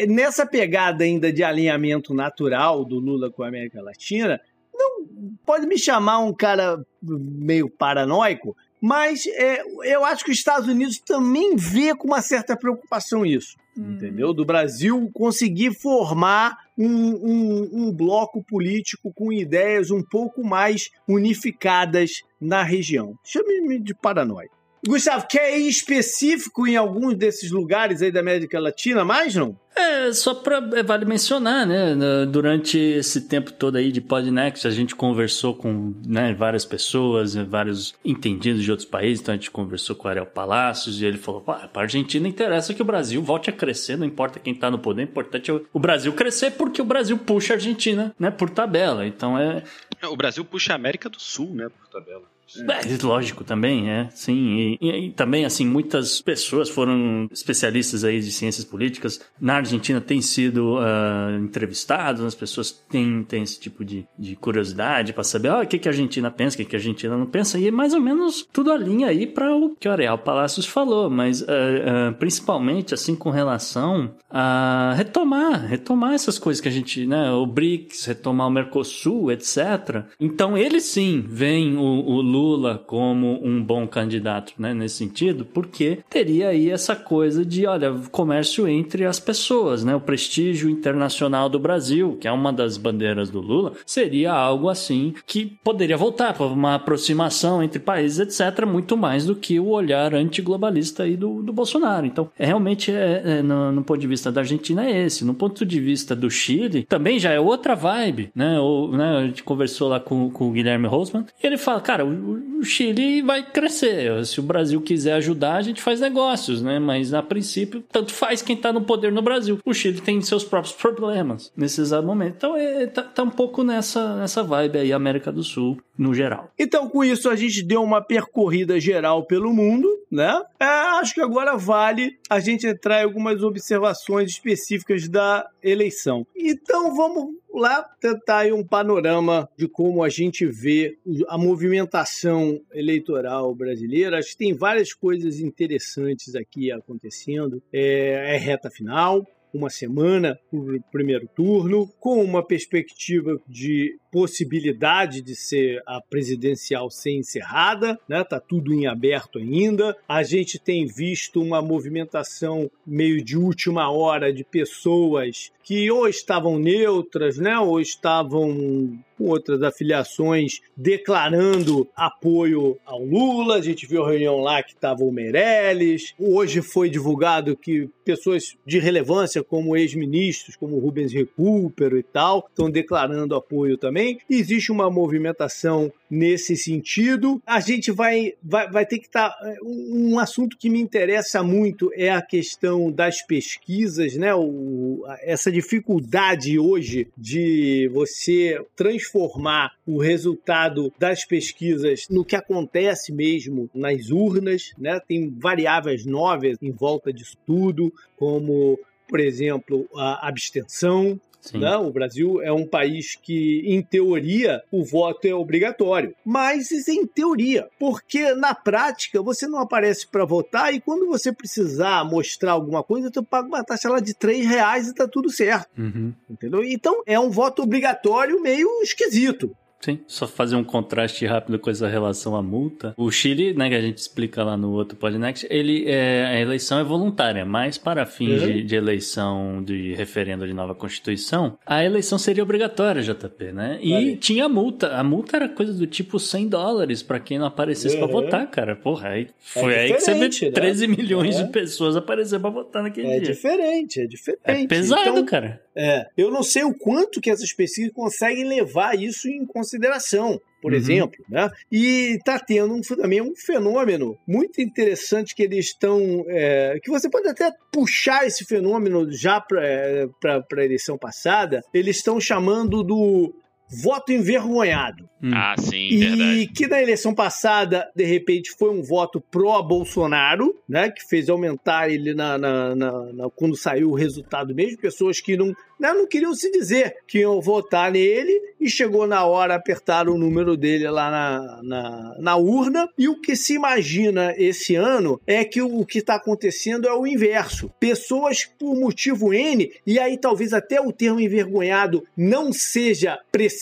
nessa pegada ainda de alinhamento natural do Lula com a América Latina, não pode me chamar um cara meio paranoico, mas é, eu acho que os Estados Unidos também vê com uma certa preocupação isso entendeu? Do Brasil conseguir formar um, um, um, bloco político com ideias um pouco mais unificadas na região. Chame-me de paranoia. Gustavo, quer ir específico em alguns desses lugares aí da América Latina mais, não? É, só para é, vale mencionar, né? Durante esse tempo todo aí de Podnext, a gente conversou com né, várias pessoas, vários entendidos de outros países. Então a gente conversou com o Ariel Palacios e ele falou: para a Argentina interessa que o Brasil volte a crescer, não importa quem está no poder, o importante é o Brasil crescer porque o Brasil puxa a Argentina, né? Por tabela. Então é. O Brasil puxa a América do Sul, né? Por tabela. É, lógico, também, é, sim. E, e, e, também, assim, muitas pessoas foram especialistas aí de ciências políticas na Argentina têm sido uh, entrevistados, as pessoas têm, têm esse tipo de, de curiosidade para saber oh, o que, que a Argentina pensa, o que, que a Argentina não pensa, e é mais ou menos tudo alinha aí para o que o Areal Palacios falou, mas uh, uh, principalmente, assim, com relação a retomar, retomar essas coisas que a gente, né, o BRICS, retomar o Mercosul, etc. Então, ele sim vem o, o Lula como um bom candidato, né, nesse sentido, porque teria aí essa coisa de, olha, comércio entre as pessoas, né, o prestígio internacional do Brasil, que é uma das bandeiras do Lula, seria algo assim que poderia voltar para uma aproximação entre países, etc., muito mais do que o olhar antiglobalista aí do, do Bolsonaro. Então, é, realmente, é, é, no, no, ponto de vista da Argentina, é esse. No ponto de vista do Chile, também já é outra vibe, né? Ou, né a gente conversou lá com, com o Guilherme Rosman, ele fala, cara, o o Chile vai crescer. Se o Brasil quiser ajudar, a gente faz negócios, né? Mas a princípio, tanto faz quem tá no poder no Brasil. O Chile tem seus próprios problemas nesse exato momento. Então é, tá, tá um pouco nessa, nessa vibe aí, América do Sul, no geral. Então, com isso, a gente deu uma percorrida geral pelo mundo, né? É, acho que agora vale a gente entrar em algumas observações específicas da eleição. Então, vamos lá tentar aí um panorama de como a gente vê a movimentação eleitoral brasileira. Acho que tem várias coisas interessantes aqui acontecendo. É, é reta final, uma semana para o primeiro turno, com uma perspectiva de possibilidade de ser a presidencial ser encerrada, né? Tá tudo em aberto ainda. A gente tem visto uma movimentação meio de última hora de pessoas que ou estavam neutras, né, ou estavam com outras afiliações declarando apoio ao Lula. A gente viu a reunião lá que estava o Meirelles. Hoje foi divulgado que pessoas de relevância, como ex-ministros, como Rubens Recupero e tal, estão declarando apoio também. Existe uma movimentação nesse sentido. A gente vai, vai, vai ter que estar. Tá, um assunto que me interessa muito é a questão das pesquisas, né? O, essa dificuldade hoje de você transformar o resultado das pesquisas no que acontece mesmo nas urnas, né? Tem variáveis novas em volta disso tudo, como por exemplo, a abstenção, né? O Brasil é um país que, em teoria, o voto é obrigatório. Mas isso é em teoria, porque na prática você não aparece para votar e quando você precisar mostrar alguma coisa, tu paga uma taxa lá de 3 reais e tá tudo certo. Uhum. Entendeu? Então é um voto obrigatório meio esquisito. Sim, só fazer um contraste rápido com essa relação à multa. O Chile, né, que a gente explica lá no outro Podnext, ele é, a eleição é voluntária, mas para fins uhum. de, de, eleição de referendo de nova constituição, a eleição seria obrigatória, JP, né? E vale. tinha multa. A multa era coisa do tipo 100 dólares para quem não aparecesse uhum. para votar, cara. Porra, aí foi é aí que você vê 13 né? milhões é. de pessoas aparecer para votar naquele é dia. É diferente, é diferente. É pesado, então, cara. É, eu não sei o quanto que essas pesquisas conseguem levar isso em consideração por uhum. exemplo, né? E está tendo um, também um fenômeno muito interessante que eles estão, é, que você pode até puxar esse fenômeno já para é, a eleição passada. Eles estão chamando do voto envergonhado. Hum. Ah, sim, e verdade. que na eleição passada, de repente, foi um voto pró-Bolsonaro, né? Que fez aumentar ele na, na, na, na, quando saiu o resultado mesmo. Pessoas que não, né, não queriam se dizer que iam votar nele e chegou na hora, apertaram o número dele lá na, na, na urna. E o que se imagina esse ano é que o, o que está acontecendo é o inverso. Pessoas por motivo N, e aí talvez até o termo envergonhado não seja preciso,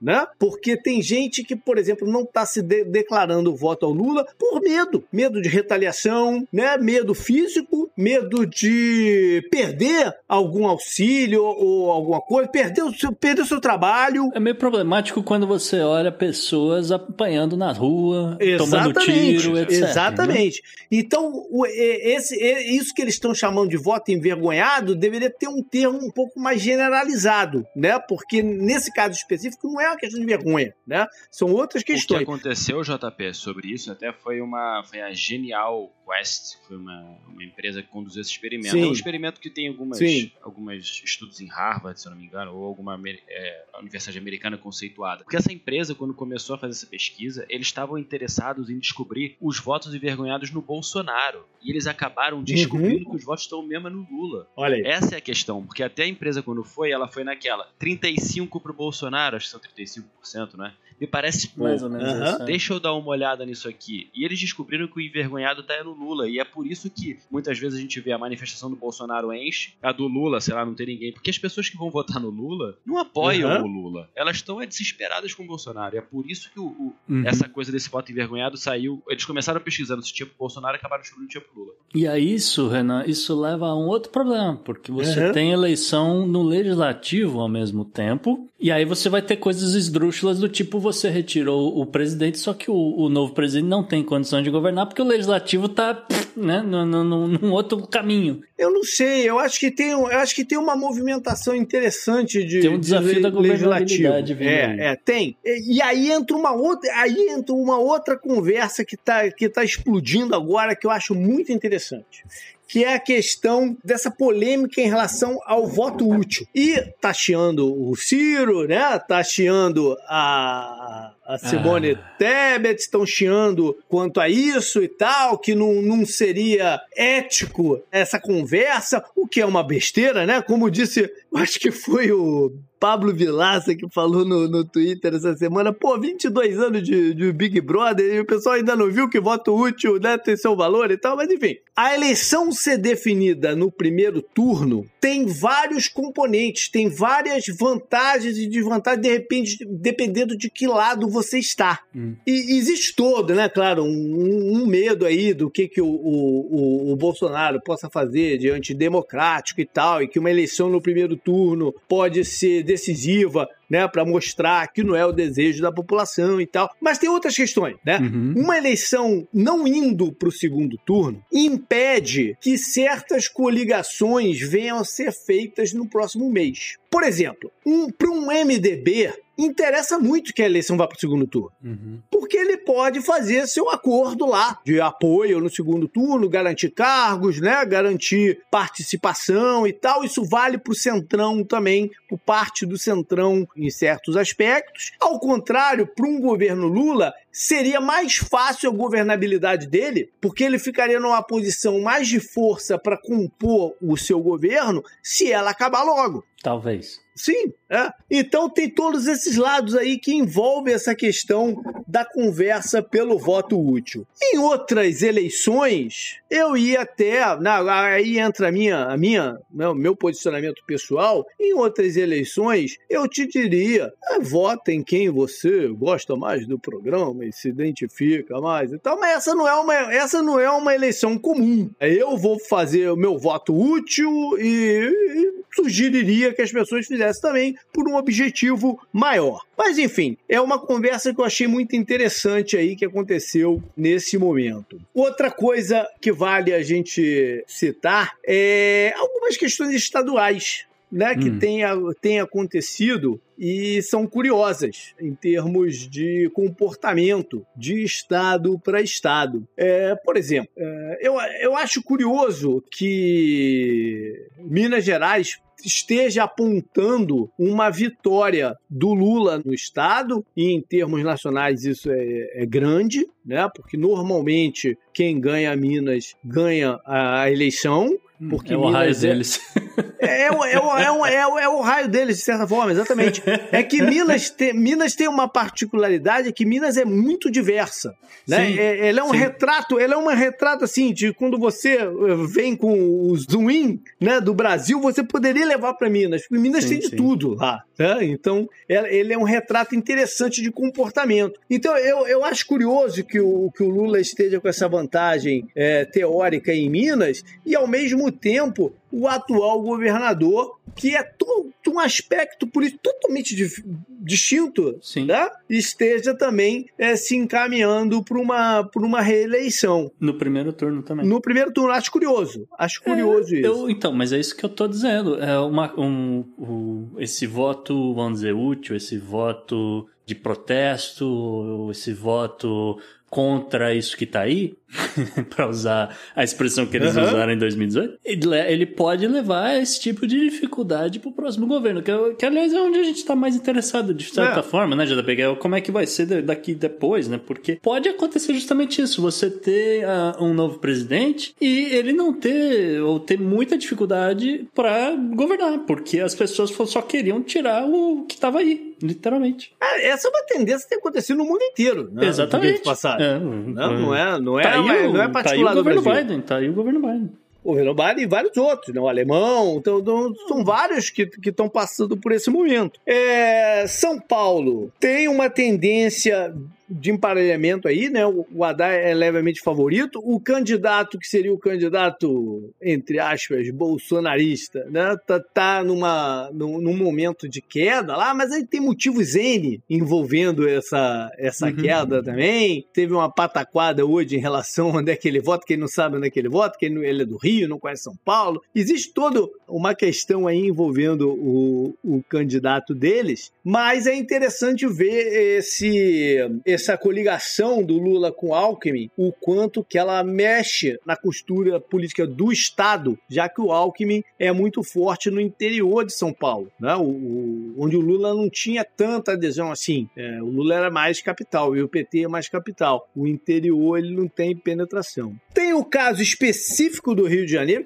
né? Porque tem gente que, por exemplo, não está se de declarando voto ao Lula por medo. Medo de retaliação, né? Medo físico, medo de perder algum auxílio ou alguma coisa, perder o seu, perder o seu trabalho. É meio problemático quando você olha pessoas apanhando na rua, exatamente, tomando tiro, etc. Exatamente. Né? Então, esse, isso que eles estão chamando de voto envergonhado deveria ter um termo um pouco mais generalizado, né? Porque nesse caso específico não é uma questão de vergonha né? São outras questões. O que aconteceu, JP, sobre isso até foi uma foi a Genial Quest, foi uma, uma empresa que conduziu esse experimento. Sim. É um experimento que tem algumas, algumas estudos em Harvard, se eu não me engano, ou alguma é, universidade americana conceituada. Porque essa empresa, quando começou a fazer essa pesquisa, eles estavam interessados em descobrir os votos envergonhados no Bolsonaro. E eles acabaram descobrindo uhum. que os votos estão mesmo no Lula. Olha aí. Essa é a questão, porque até a empresa, quando foi, ela foi naquela 35 pro Bolsonaro, acho que são 35%, né? Me parece pouco. Mais ou menos uhum. Deixa eu dar uma olhada nisso aqui. E eles descobriram que o envergonhado tá no Lula. E é por isso que muitas vezes a gente vê a manifestação do Bolsonaro enche, a do Lula, sei lá, não tem ninguém. Porque as pessoas que vão votar no Lula não apoiam uhum. o Lula. Elas estão é, desesperadas com o Bolsonaro. E é por isso que o, o uhum. essa coisa desse voto envergonhado saiu. Eles começaram pesquisando se tinha pro Bolsonaro e acabaram descobrindo que tinha pro Lula. E a isso, Renan, isso leva a um outro problema. Porque você tem eleição no legislativo ao mesmo tempo. E aí você vai ter coisas esdrúxulas do tipo você retirou o presidente, só que o, o novo presidente não tem condição de governar porque o legislativo tá tá né, num, num, num outro caminho. Eu não sei, eu acho que tem, eu acho que tem uma movimentação interessante de Tem um desafio de da governabilidade. É, é, tem. E, e aí entra uma outra, aí entra uma outra conversa que tá, que tá explodindo agora que eu acho muito interessante. Que é a questão dessa polêmica em relação ao voto útil. E tá chiando o Ciro, né? Tá chiando a, a Simone Tebet, estão chiando quanto a isso e tal, que não, não seria ético essa conversa, o que é uma besteira, né? Como disse, acho que foi o Pablo Vilaça que falou no, no Twitter essa semana, pô, 22 anos de, de Big Brother e o pessoal ainda não viu que voto útil né, tem seu valor e tal, mas enfim. A eleição ser definida no primeiro turno tem vários componentes, tem várias vantagens e desvantagens, de repente, dependendo de que lado você está. E existe todo, né, claro, um, um medo aí do que, que o, o, o, o Bolsonaro possa fazer de antidemocrático e tal, e que uma eleição no primeiro turno pode ser decisiva, né, para mostrar que não é o desejo da população e tal. Mas tem outras questões, né? Uhum. Uma eleição não indo para o segundo turno impede que certas coligações venham a ser feitas no próximo mês. Por exemplo, um, para um MDB, interessa muito que a eleição vá para o segundo turno. Uhum. Porque ele pode fazer seu acordo lá de apoio no segundo turno, garantir cargos, né? Garantir participação e tal. Isso vale para o Centrão também, por parte do Centrão em certos aspectos. Ao contrário, para um governo Lula, seria mais fácil a governabilidade dele, porque ele ficaria numa posição mais de força para compor o seu governo se ela acabar logo. Talvez. Sim, é. Então tem todos esses lados aí que envolvem essa questão da conversa pelo voto útil. Em outras eleições, eu ia até, na, aí entra a minha, a minha, meu, meu posicionamento pessoal. Em outras eleições, eu te diria, é, vota em quem você gosta mais do programa e se identifica mais e tal. Mas essa não é uma, essa não é uma eleição comum. Eu vou fazer o meu voto útil e, e sugeriria que as pessoas fizessem também por um objetivo maior. Mas enfim, é uma conversa que eu achei muito interessante aí que aconteceu nesse momento. Outra coisa que vale a gente citar é algumas questões estaduais. Né, que Hum. tem, tem acontecido e são curiosas em termos de comportamento de estado para estado. É, por exemplo, é, eu, eu acho curioso que Minas Gerais esteja apontando uma vitória do Lula no estado e em termos nacionais isso é, é grande, né? Porque normalmente quem ganha Minas ganha a eleição. Porque é o Minas é- deles. *laughs* é, o- é, é, é, o- é raio deles, de certa forma, exatamente. É que Minas, te- Minas tem uma particularidade que Minas é muito diversa. Né? Sim, É, ela é um sim. retrato, ela é um retrato assim, de quando você eh, vem com o zoom in né, do Brasil, você poderia levar para Minas. Porque Minas Sim, tem de tudo lá. né? Então, ele é um retrato interessante de comportamento. Então, eu, eu acho curioso que o, que o Lula esteja com essa vantagem eh, teórica em Minas e, ao mesmo tempo, o atual governador, que é todo um aspecto político totalmente dif- distinto, Sim. né? esteja também eh, se encaminhando para uma, pra uma reeleição. No primeiro turno também. No primeiro turno, acho curioso. Acho curioso isso. Eu, então, mas é isso que eu tô dizendo. É uma, um, o- esse voto, vamos dizer, útil, esse voto de protesto, esse voto contra isso que tá aí, *laughs* para usar a expressão que eles Aham. usaram em 2018, ele, le- ele pode levar esse tipo de dificuldade pro próximo governo, que, é- que aliás é onde a gente tá mais interessado, de certa É. forma, né, JP? É Como é que vai ser da- daqui depois, né? Porque pode acontecer justamente isso, você ter ah, um novo presidente e ele não ter, ou ter muita dificuldade pra governar, porque as pessoas só queriam tirar o que tava aí, literalmente. Ah, Essa é uma tendência que tem acontecido no mundo inteiro. Né? Exatamente. Passagem. É, Não, não é, não é, Tá aí, não é, não é tá aí particular o governo. Biden, tá aí o governo Biden. O governo Biden e vários outros, né? o alemão, então, então, são vários que estão passando por esse momento. É, São Paulo tem uma tendência de emparelhamento aí, né? O Haddad é levemente favorito. O candidato que seria o candidato, entre aspas, bolsonarista, né? Tá, tá numa, num, num momento de queda lá, mas aí tem motivos N envolvendo essa, essa uhum. queda também. Teve uma pataquada hoje em relação a *laughs* onde é que ele vota, quem não sabe onde é que ele vota, quem ele é do Rio, não conhece São Paulo. Existe toda uma questão aí envolvendo o, o candidato deles, mas é interessante ver esse, essa coligação do Lula com Alckmin, o quanto que ela mexe na costura política do Estado, já que o Alckmin é muito forte no interior de São Paulo, né? o, o onde o Lula não tinha tanta adesão assim. É, o Lula era mais capital e o PT é mais capital. O interior ele não tem penetração. Tem o caso específico do Rio de Janeiro,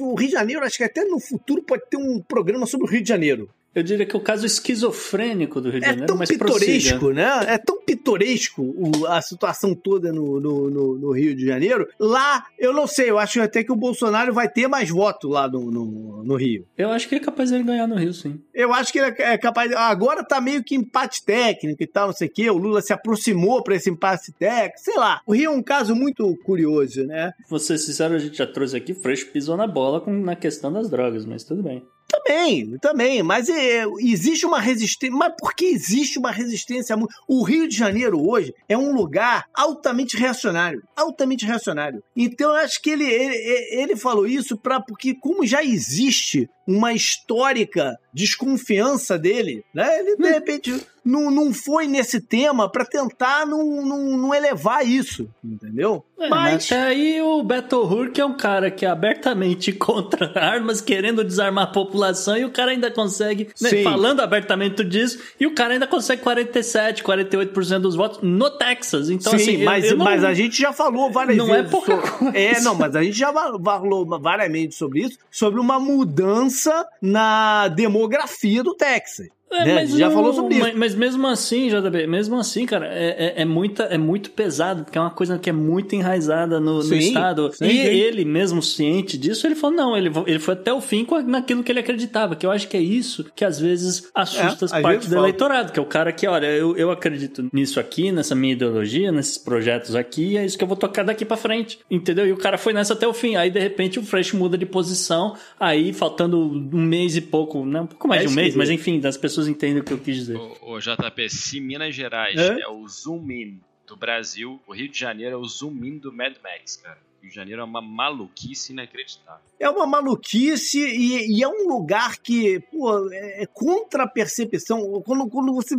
o Rio de Janeiro, acho que até no futuro pode ter um programa sobre o Rio de Janeiro. Eu diria que é o caso esquizofrênico do Rio de é Janeiro, tão mas pitoresco, prossiga. né? É tão pitoresco o, a situação toda no, no, no, no, Rio de Janeiro. Lá, eu não sei, eu acho até que o Bolsonaro vai ter mais voto lá no, Rio. Eu acho que ele é capaz de ganhar no Rio, sim. Eu acho que ele é capaz. De, agora tá meio que empate técnico e tal, não sei o quê. O Lula se aproximou para esse empate técnico, sei lá. O Rio é um caso muito curioso, né? Vou ser sincero, a gente já trouxe aqui, Freixo pisou na bola com, na questão das drogas, mas tudo bem. Também, também, mas é, existe uma resistência. Mas por que existe uma resistência? O Rio de Janeiro hoje é um lugar altamente reacionário. Altamente reacionário. Então eu acho que ele, ele, ele falou isso para porque, como já existe uma histórica desconfiança dele, né? Ele de hum. repente não, não foi nesse tema para tentar não, não, não, elevar isso, entendeu? É, mas até aí o Beto Hurk é um cara que é abertamente *laughs* contra armas, querendo desarmar a população, e o cara ainda consegue, né, falando abertamente disso, e o cara ainda consegue 47, 48% dos votos no Texas. Então, Sim, assim, mas, não, mas a gente já falou várias não vezes. Não é pouca sobre, coisa. É, não, mas a gente já falou várias vezes sobre isso, sobre uma mudança na demografia do Texas. É, né? mas já falou sobre isso. Mas, mesmo assim, JB, mesmo assim, cara, é, é, é, muita, é muito pesado, porque é uma coisa que é muito enraizada no, sim, no Estado. Sim, e sim. ele, mesmo ciente disso, ele falou: não, ele, ele foi até o fim naquilo que ele acreditava. Que eu acho que é isso que às vezes assusta é, as partes do falta. eleitorado, que é o cara que, olha, eu, eu acredito nisso aqui, nessa minha ideologia, nesses projetos aqui, é isso que eu vou tocar daqui para frente. Entendeu? E o cara foi nessa até o fim. Aí, de repente, o Fresh muda de posição, aí faltando um mês e pouco, né? Um pouco mais de um mês, mas enfim, das pessoas pessoas entendem o que eu quis dizer. O, o JP, se Minas Gerais é? é o zoom in do Brasil, o Rio de Janeiro é o zoom in do Mad Max, cara. Rio de Janeiro é uma maluquice inacreditável. É uma maluquice e, e é um lugar que, pô, é, é contra a percepção. Quando, quando você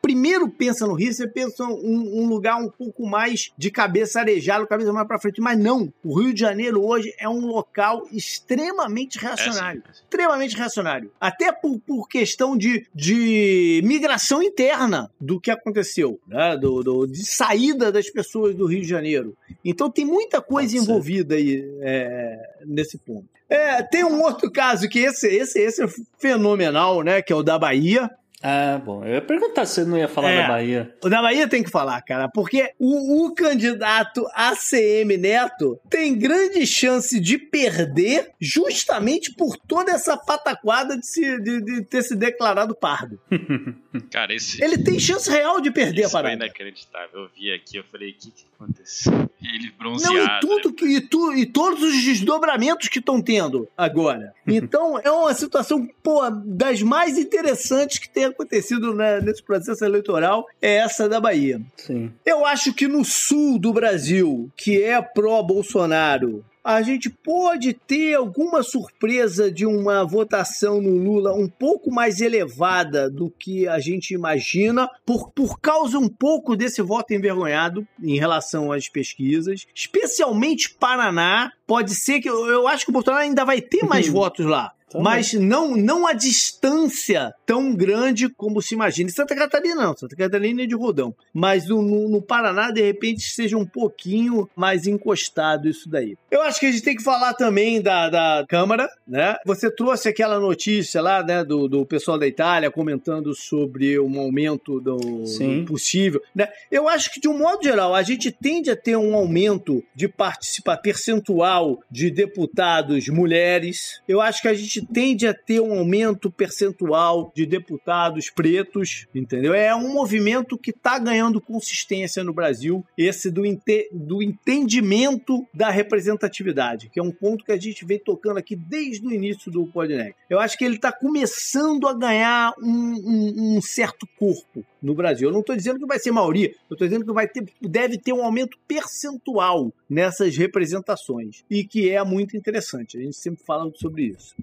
primeiro pensa no Rio, você pensa um, um lugar um pouco mais de cabeça arejada, cabeça mais pra frente. Mas não, o Rio de Janeiro hoje é um local extremamente reacionário. É, sim, é. Extremamente reacionário. Até por, por questão de, de migração interna do que aconteceu, né? Do, do, de saída das pessoas do Rio de Janeiro. Então tem muita coisa envolvida aí é, nesse ponto. É, tem um outro caso que esse, esse, esse é fenomenal, né? Que é o da Bahia. Ah, bom. Eu ia perguntar se você não ia falar é, da Bahia. O da Bahia tem que falar, cara, porque o, o candidato ACM Neto tem grande chance de perder justamente por toda essa pataquada de, se, de, de ter se declarado pardo. *laughs* cara, esse. Ele tem chance real de perder Isso a parada. Foi inacreditável. Eu vi aqui, eu falei, o que, que aconteceu? *laughs* Ele bronzeado. Não, e tudo né? que. E, tu, e todos os desdobramentos que estão tendo agora. *laughs* Então, é uma situação, pô, das mais interessantes que tem acontecido né, nesse processo eleitoral é essa da Bahia. Sim. Eu acho que no sul do Brasil, que é pró-Bolsonaro, a gente pode ter alguma surpresa de uma votação no Lula um pouco mais elevada do que a gente imagina, por, por causa um pouco desse voto envergonhado em relação às pesquisas, especialmente Paraná. Pode ser que eu, eu acho que o Bolsonaro ainda vai ter mais *laughs* votos lá. Também. Mas não, não a distância tão grande como se imagina. Em Santa Catarina, não. Santa Catarina é de rodão. Mas no, no, Paraná, de repente, seja um pouquinho mais encostado isso daí. Eu acho que a gente tem que falar também da, da Câmara, né? Você trouxe aquela notícia lá, né, do, do pessoal da Itália comentando sobre um aumento do, do possível, né? Eu acho que, de um modo geral, a gente tende a ter um aumento de participação percentual de deputados mulheres. Eu acho que a gente gente tende a ter um aumento percentual de deputados pretos, entendeu? É um movimento que está ganhando consistência no Brasil, esse do, ente do entendimento da representatividade, que é um ponto que a gente vem tocando aqui desde o início do Podneck. Eu acho que ele está começando a ganhar um, um, um certo corpo no Brasil. Eu não estou dizendo que vai ser maioria, eu estou dizendo que vai ter, deve ter um aumento percentual nessas representações e que é muito interessante. A gente sempre fala sobre isso.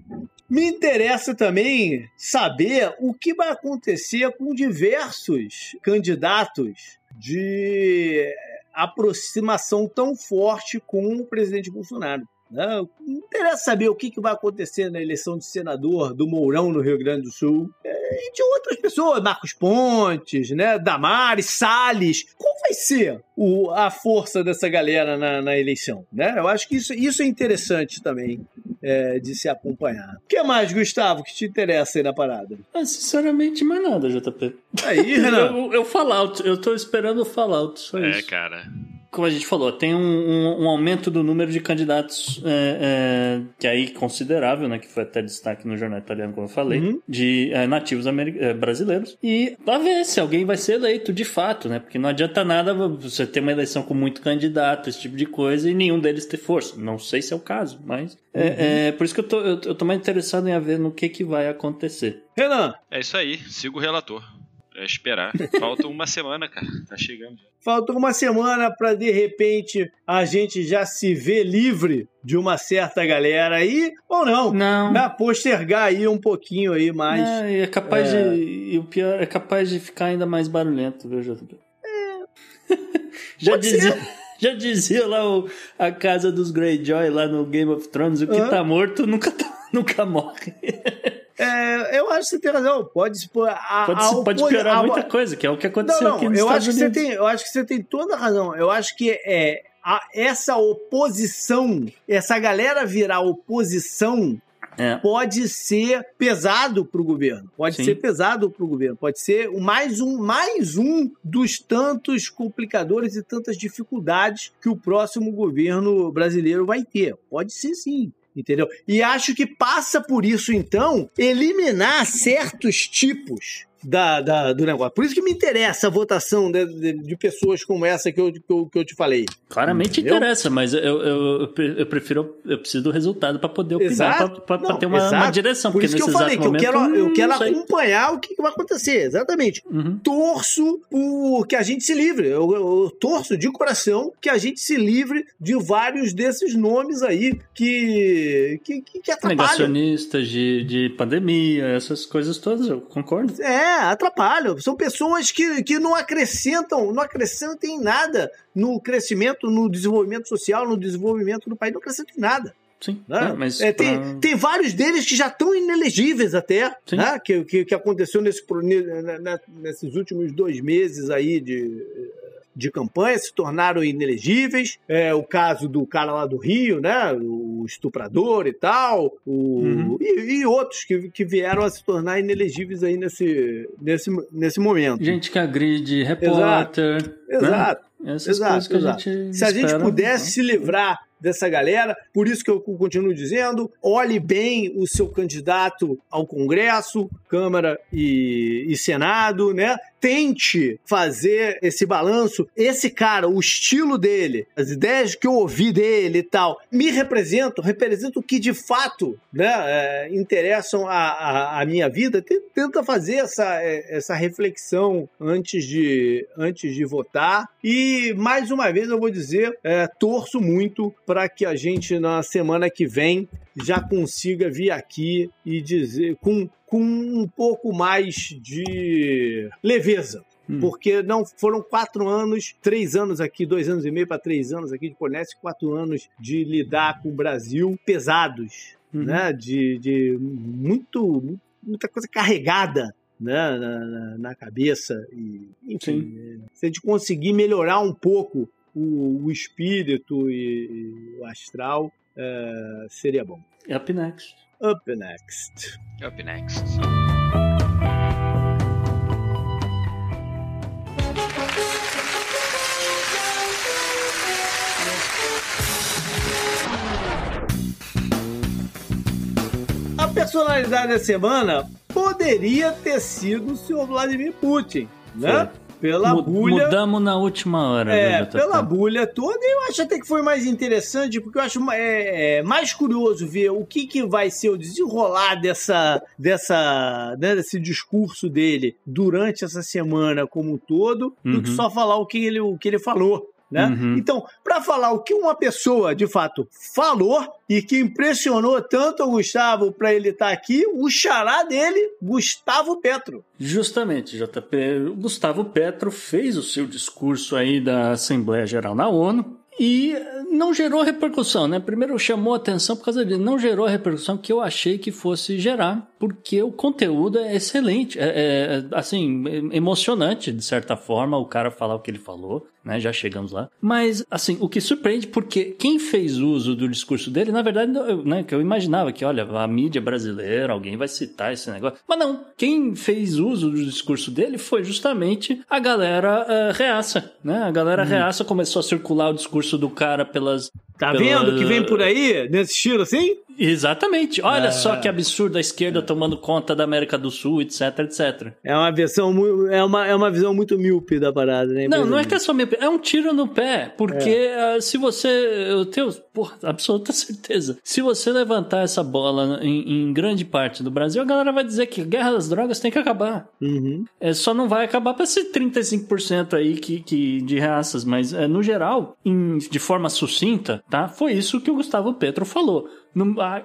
Me interessa também saber o que vai acontecer com diversos candidatos de aproximação tão forte com o presidente Bolsonaro. Não, interessa saber o que, que vai acontecer na eleição de senador do Mourão no Rio Grande do Sul é, e de outras pessoas, Marcos Pontes, né, Damares, Salles. Qual vai ser o, a força dessa galera na, na, eleição? Né? Eu acho que isso, isso é interessante também é, de se acompanhar. O que mais, Gustavo, que te interessa aí na parada? Ah, sinceramente, mais nada, JP. Aí, Renan. *laughs* eu, eu Fallout, eu tô esperando o Fallout, só é, isso. É, cara como a gente falou, tem um, um, um aumento do número de candidatos é, é, que é aí considerável, né? Que foi até destaque no jornal italiano, como eu falei, uhum. de é, nativos é, brasileiros. E pra ver se alguém vai ser eleito de fato, né? Porque não adianta nada você ter uma eleição com muito candidato, esse tipo de coisa, e nenhum deles ter força. Não sei se é o caso, mas é, uhum. é, por isso que eu tô, eu, eu tô mais interessado em ver no que, que vai acontecer. Renan! É isso aí, siga o relator. É esperar. Falta uma semana, cara. Tá chegando. Falta uma semana para de repente a gente já se ver livre de uma certa galera aí, ou não. Não. Né? Postergar aí um pouquinho aí mais. É, é capaz é... de. E o pior é capaz de ficar ainda mais barulhento, viu, JP? É. *laughs* já dizia. *laughs* Já dizia lá o, a casa dos Greyjoy lá no Game of Thrones, o que uhum. tá morto nunca, tá, *laughs* nunca morre. É, eu acho que você tem razão. Pode, a, pode, a, pode piorar a, muita coisa, que é o que aconteceu não, não, aqui nos eu Estados acho Unidos. Que você tem, eu acho que você tem toda a razão. Eu acho que é, essa oposição, essa galera virar oposição é. pode ser pesado para o governo. Pode Sim. ser pesado para o governo. Pode ser mais um, mais um dos tantos complicadores e tantas dificuldades que o próximo governo brasileiro vai ter. Pode ser sim entendeu? E acho que passa por isso, então, eliminar certos tipos da, da, do negócio. Por isso que me interessa a votação de, de, de pessoas como essa que eu, que eu, que eu te falei. Claramente Entendeu? interessa, mas eu, eu, eu, prefiro, eu preciso do resultado para poder opinar, para ter uma, uma, direção. Por isso que eu falei que eu quero, eu quero acompanhar o que, que vai acontecer, exatamente. Uhum. Torço por que a gente se livre, eu, eu, torço de coração que a gente se livre de vários desses nomes aí que, que, que, que atrapalham. Negacionistas de, de pandemia, essas coisas todas, eu concordo. É, atrapalham. São pessoas que, que não acrescentam, não acrescentam em nada no crescimento, no desenvolvimento social, no desenvolvimento do país, não acrescentam em nada. Sim, né? é, mas é, tem, pra... tem vários deles que já estão inelegíveis até, né? que, que, que aconteceu nesse, nesses últimos dois meses aí de de campanha se tornaram inelegíveis. É o caso do cara lá do Rio, né? O estuprador e tal, o, uhum. e, e, outros que, que vieram a se tornar inelegíveis aí nesse, nesse, nesse momento. Gente que agride repórter. Exato. Né? Exato. Essas exato, que exato. a gente Se a gente pudesse se livrar dessa galera. Por isso que eu continuo dizendo: olhe bem o seu candidato ao Congresso, Câmara e, e Senado, né? Tente fazer esse balanço. Esse cara, o estilo dele, as ideias que eu ouvi dele e tal, me representam, representam o que de fato né, é, interessam a, a, a, minha vida. Tenta fazer essa, é, essa reflexão antes de, antes de votar. E mais uma vez eu vou dizer: é, torço muito para que a gente na semana que vem já consiga vir aqui e dizer com, com um pouco mais de leveza. Hum. Porque não foram quatro anos, três anos aqui, dois anos e meio para três anos aqui de Polnese, quatro anos de lidar com o Brasil pesados, uhum. né? De, de muito, muita coisa carregada né, na, na, cabeça. E, enfim, Sim. se a gente conseguir melhorar um pouco o, o espírito e, e, o astral, uh, seria bom. Up next. Up next. Up next. personalidade da semana poderia ter sido o senhor Vladimir Putin, né? Foi. Pela Mu- bulha. Mudamos na última hora. É, pela bulha toda, eu acho até que foi mais interessante, porque eu acho é, é, mais curioso ver o que, que vai ser o desenrolar dessa, dessa, né, desse discurso dele durante essa semana como um todo, do que Uhum. só falar o que ele, o que ele falou. Né? Uhum. Então, para falar o que uma pessoa de fato falou e que impressionou tanto o Gustavo para ele estar aqui, o xará dele, Gustavo Petro. Justamente, JP. O Gustavo Petro fez o seu discurso aí da Assembleia Geral na ONU e não gerou repercussão, né? Primeiro chamou atenção por causa disso, não gerou a repercussão que eu achei que fosse gerar, porque o conteúdo é excelente, é, é, assim, emocionante de certa forma o cara falar o que ele falou, né? Já chegamos lá. Mas, assim, o que surpreende, porque quem fez uso do discurso dele, na verdade, eu, né, que eu imaginava que, olha, a mídia brasileira, alguém vai citar esse negócio. Mas não, quem fez uso do discurso dele foi justamente a galera eh, reaça, né? A galera reaça começou a circular o discurso do cara pelas. Tá pela- vendo que vem por aí, nesse estilo assim? Exatamente. Olha É. só que absurdo a esquerda tomando conta da América do Sul, etc, etc. É uma versão é uma, é uma visão muito míope da parada, né? Não, não é que é só minha. É um tiro no pé. Porque ah, se você. Eu tenho, porra, *laughs* absoluta certeza. Se você levantar essa bola em, em grande parte do Brasil, a galera vai dizer que a guerra das drogas tem que acabar. Uhum. É, só não vai acabar para esses 35% aí que, que, de raças, mas é, no geral, em- de forma sucinta, tá? Foi isso que o Gustavo Petro falou.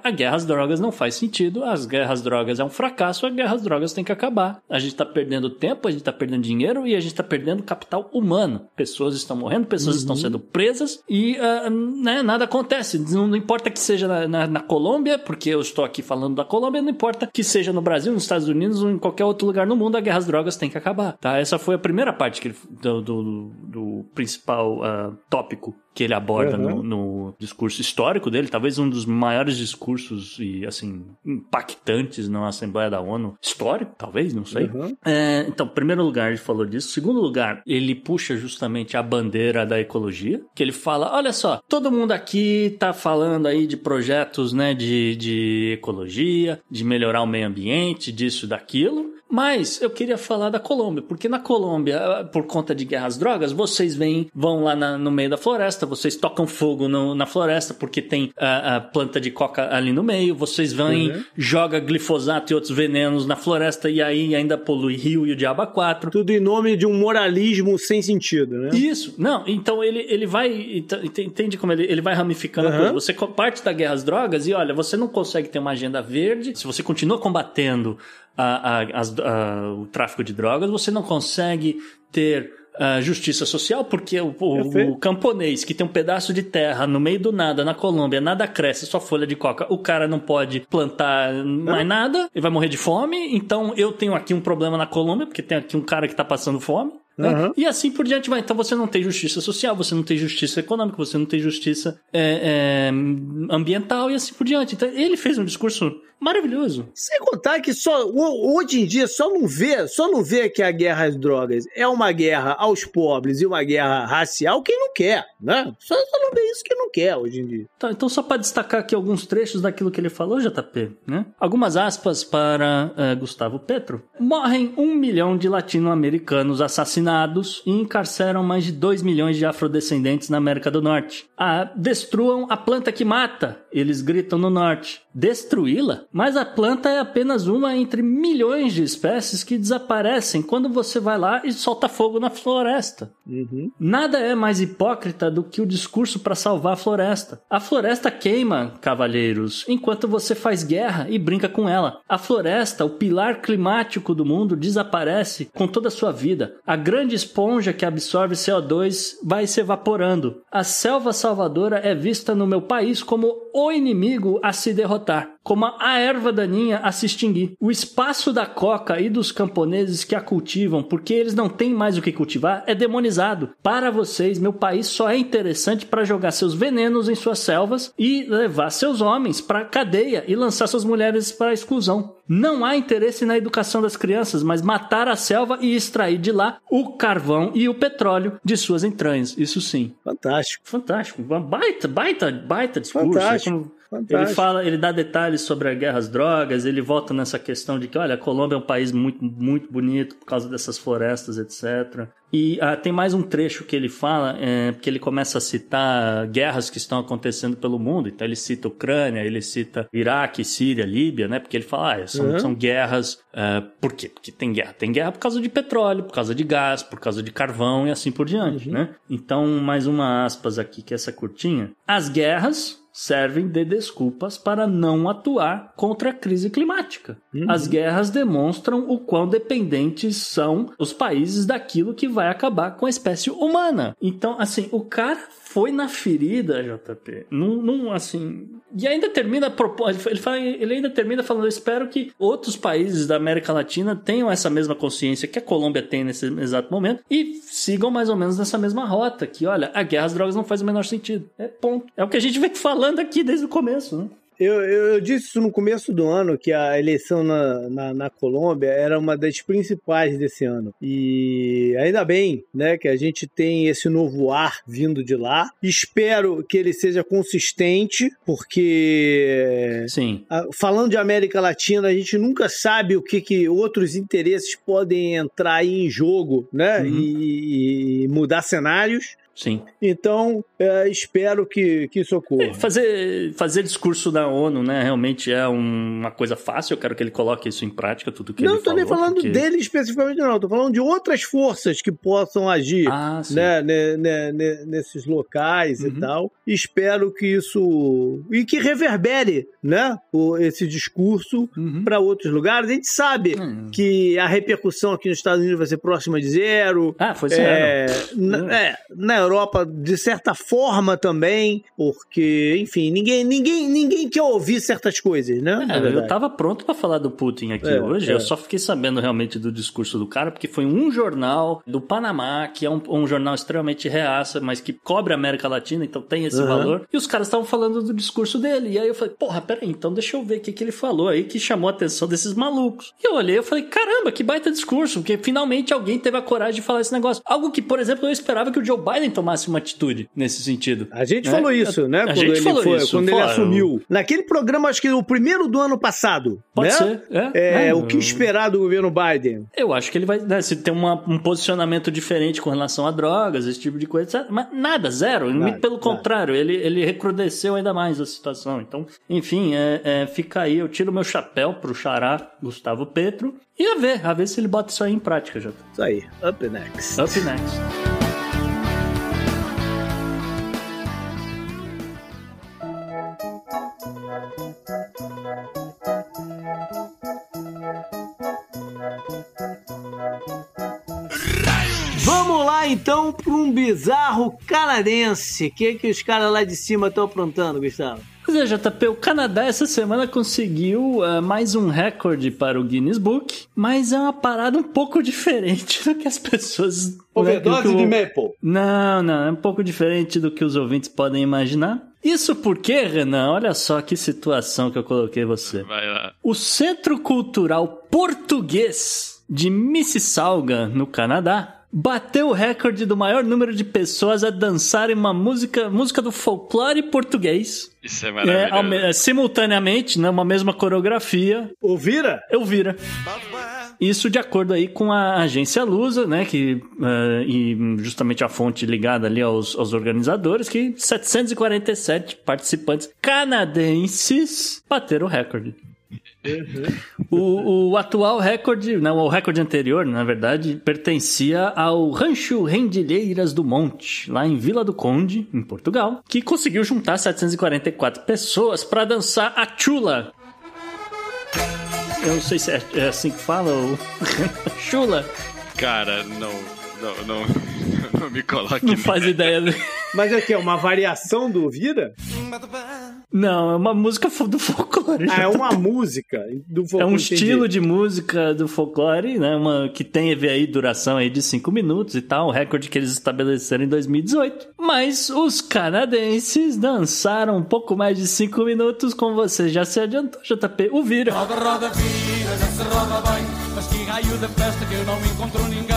A, guerra às drogas não faz sentido, as guerras às drogas é um fracasso, a guerra às drogas tem que acabar. A gente tá perdendo tempo, a gente tá perdendo dinheiro e a gente tá perdendo capital humano. Pessoas estão morrendo, pessoas estão sendo presas e ah, né, nada acontece. Não, não importa que seja na, na, na Colômbia, porque eu estou aqui falando da Colômbia, não importa que seja no Brasil, nos Estados Unidos ou em qualquer outro lugar no mundo, a guerra às drogas tem que acabar. Tá? Essa foi a primeira parte que ele- do, do, do principal ah, tópico que ele aborda Uhum. no, no discurso histórico dele, talvez um dos maiores discursos e assim impactantes na Assembleia da ONU histórico, talvez, não sei. Uhum. É, então, primeiro lugar, ele falou disso. Segundo lugar, ele puxa justamente a bandeira da ecologia, que ele fala: olha só, todo mundo aqui tá falando aí de projetos né, de, de ecologia, de melhorar o meio ambiente, disso, daquilo. Mas eu queria falar da Colômbia, porque na Colômbia, por conta de guerras drogas, vocês vêm, vão lá na- no meio da floresta, vocês tocam fogo no- na floresta porque tem a, a planta de coca ali no meio, vocês vêm, Uhum. joga glifosato e outros venenos na floresta e aí ainda polui rio e o diabo a quatro. Tudo em nome de um moralismo sem sentido, né? Isso, não, então ele, ele vai, ent- ent- entende como ele, ele vai ramificando a Aham. coisa. Você co- parte da guerra às drogas e olha, você não consegue ter uma agenda verde, se você continua combatendo a- a- a- o tráfico de drogas, você não consegue ter justiça social, porque o, o- o camponês que tem um pedaço de terra no meio do nada, na Colômbia, nada cresce, só folha de coca, o cara não pode plantar mais nada, ele vai morrer de fome, então eu tenho aqui um problema na Colômbia, porque tem aqui um cara que tá passando fome, né? Aham. E assim por diante vai. Então você não tem justiça social, você não tem justiça econômica, você não tem justiça é, é, ambiental e assim por diante. Então ele fez um discurso maravilhoso. Sem contar que só ho- hoje em dia só não vê, só não vê que a guerra às drogas é uma guerra aos pobres e uma guerra racial quem não quer, né? Só, só não vê isso quem não quer hoje em dia. Tá, então só para destacar aqui alguns trechos daquilo que ele falou, JP, né? Algumas aspas para eh, Gustavo Petro. Morrem um milhão de latino-americanos assassinados e encarceram mais de dois milhões de afrodescendentes na América do Norte. Ah, destruam a planta que mata, eles gritam no norte. Destruí-la? Mas a planta é apenas uma entre milhões de espécies que desaparecem quando você vai lá e solta fogo na floresta. Uhum. Nada é mais hipócrita do que o discurso para salvar a floresta. A floresta queima, cavalheiros, enquanto você faz guerra e brinca com ela. A floresta, o pilar climático do mundo, desaparece com toda a sua vida. A grande esponja que absorve CO2 vai se evaporando. A selva salvadora é vista no meu país como o inimigo a se derrotar, como a erva daninha a se extinguir. O espaço da coca e dos camponeses que a cultivam, porque eles não têm mais o que cultivar, é demonizado. Para vocês, meu país só é interessante para jogar seus venenos em suas selvas e levar seus homens para cadeia e lançar suas mulheres para a exclusão. Não há interesse na educação das crianças, mas matar a selva e extrair de lá o carvão e o petróleo de suas entranhas. Isso sim. Fantástico. Fantástico. Baita, baita, baita discurso. Fantástico. É como- Fantástico. Ele fala, ele dá detalhes sobre a guerra às drogas, ele volta nessa questão de que, olha, a Colômbia é um país muito, muito bonito por causa dessas florestas, etc. E ah, tem mais um trecho que ele fala, é, que ele começa a citar guerras que estão acontecendo pelo mundo. Então ele cita Ucrânia, ele cita Iraque, Síria, Líbia, né? Porque ele fala, ah, são, Uhum. são guerras. ah, por quê? Porque tem guerra. Tem guerra por causa de petróleo, por causa de gás, por causa de carvão e assim por diante, né? Então, mais uma aspas aqui, que é essa curtinha. As guerras servem de desculpas para não atuar contra a crise climática. As guerras demonstram o quão dependentes são os países daquilo que vai acabar com a espécie humana. Então, assim, o cara foi na ferida, JP. Num, num, assim. E ainda termina. ele, fala- ele ainda termina falando: eu espero que outros países da América Latina tenham essa mesma consciência que a Colômbia tem nesse exato momento e sigam mais ou menos nessa mesma rota. Que, olha, a guerra às drogas não faz o menor sentido. É ponto. É o que a gente vem *laughs* falando aqui desde o começo, né? Eu, eu, eu disse isso no começo do ano, que a eleição na, na, na Colômbia era uma das principais desse ano. E ainda bem né, que a gente tem esse novo ar vindo de lá. Espero que ele seja consistente, porque Sim. falando de América Latina, a gente nunca sabe o que, que outros interesses podem entrar aí em jogo né, Uhum. e, e mudar cenários. Sim. Então, é, espero que, que isso ocorra. Fazer, fazer discurso da ONU, né, realmente é um- uma coisa fácil. Eu quero que ele coloque isso em prática, tudo que não ele estou falou. nem falando porque- dele especificamente, não. Estou falando de outras forças que possam agir Ah, né, ne- ne- nesses locais e Uhum. tal. Espero que isso. E que reverbere né, esse discurso Uhum. para outros lugares. A gente sabe Hum. que a repercussão aqui nos Estados Unidos vai ser próxima de zero. Ah, foi zero. É, Hum. na, é, na Europa, de certa forma também, porque, enfim, ninguém, ninguém, ninguém quer ouvir certas coisas, né? É, eu tava pronto pra falar do Putin aqui É, hoje, é. eu só fiquei sabendo realmente do discurso do cara, porque foi um jornal do Panamá, que é um, um jornal extremamente reaça, mas que cobre a América Latina, então tem esse Uhum. valor, e os caras estavam falando do discurso dele, e aí eu falei, porra, peraí, então deixa eu ver o que, que ele falou aí, que chamou a atenção desses malucos. E eu olhei e falei, caramba, que baita discurso, porque finalmente alguém teve a coragem de falar esse negócio. Algo que, por exemplo, eu esperava que o Joe Biden tomasse uma atitude nesse sentido. A gente né? falou isso, né? A quando gente ele falou foi, isso, quando ele assumiu. Naquele programa, acho que o primeiro do ano passado. Pode né? ser, é. É, é, o que esperar do governo Biden? Eu acho que ele vai né, se ter uma- um posicionamento diferente com relação a drogas, esse tipo de coisa, mas nada, zero. Nada, Pelo nada. contrário, ele, ele recrudesceu ainda mais a situação. Então, enfim, é, é, fica aí, eu tiro meu chapéu pro xará Gustavo Petro e a ver, a ver se ele bota isso aí em prática já. Isso aí, up next. Up next. Então para um bizarro canadense. O que, que os caras lá de cima estão aprontando, Gustavo? Pois é, JP, o Canadá essa semana conseguiu eh, mais um recorde para o Guinness Book, mas é uma parada um pouco *laughs* diferente do que as pessoas... Overdose do que o- de maple. Não, não, é um pouco diferente do que os ouvintes podem imaginar. Isso porque, Renan, olha só que situação que eu coloquei você. Vai lá. O Centro Cultural Português de Mississauga, no Canadá, bateu o recorde do maior número de pessoas a dançarem uma música, música do folclore português. Isso é É, maravilhoso. ao me- é, simultaneamente, né, uma mesma coreografia. Ouvira? Eu vira. Isso de acordo aí com a agência Lusa, né, que eh, e justamente a fonte ligada ali aos, aos organizadores, que 747 participantes canadenses bateram o recorde. O, o atual recorde, não, o recorde anterior, na verdade, pertencia ao Rancho Rendilheiras do Monte, lá em Vila do Conde, em Portugal, que conseguiu juntar 744 pessoas para dançar a chula. Eu não sei se é, é assim que fala, o *laughs* chula. Cara, não, não, não, *laughs* não me coloque Não faz ideia. Mas é que é uma variação do Ouvira? Não, é uma música do folclore. Ah, é uma música do É folclore, um entendi. estilo de música do folclore, né? Uma que tem aí duração aí de 5 minutos e tal, o recorde que eles estabeleceram em 2018. Mas os canadenses dançaram um pouco mais de 5 minutos, como você já se adiantou, JP. O Vira. se roda bem, mas que raio de festa que eu não encontro ninguém.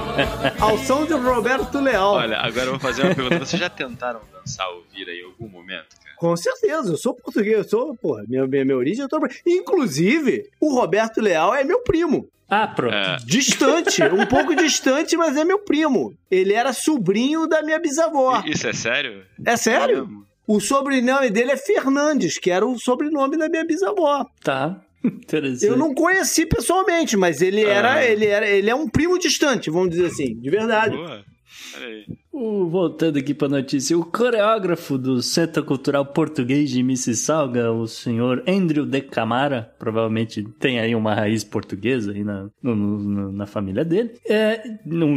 *laughs* Ao som de Roberto Leal. Olha, agora eu vou fazer uma pergunta. Vocês já tentaram dançar ou vir aí em algum momento, cara? Com certeza, eu sou português, eu sou, porra, minha, minha, minha origem é toda. Inclusive, o Roberto Leal é meu primo. Ah, pronto. É, Distante, *laughs* um pouco distante, mas é meu primo. Ele era sobrinho da minha bisavó. isso é sério? É sério? Caramba. O sobrenome dele é Fernandes, que era o sobrenome da minha bisavó. Tá. Eu não conheci pessoalmente, mas ele era, Ah. ele era, ele é um primo distante, vamos dizer assim, de verdade. Boa. Peraí. Voltando aqui para a notícia, o coreógrafo do Centro Cultural Português de Mississauga, o senhor Andrew de Camara, provavelmente tem aí uma raiz portuguesa aí na, no- no- na família dele, é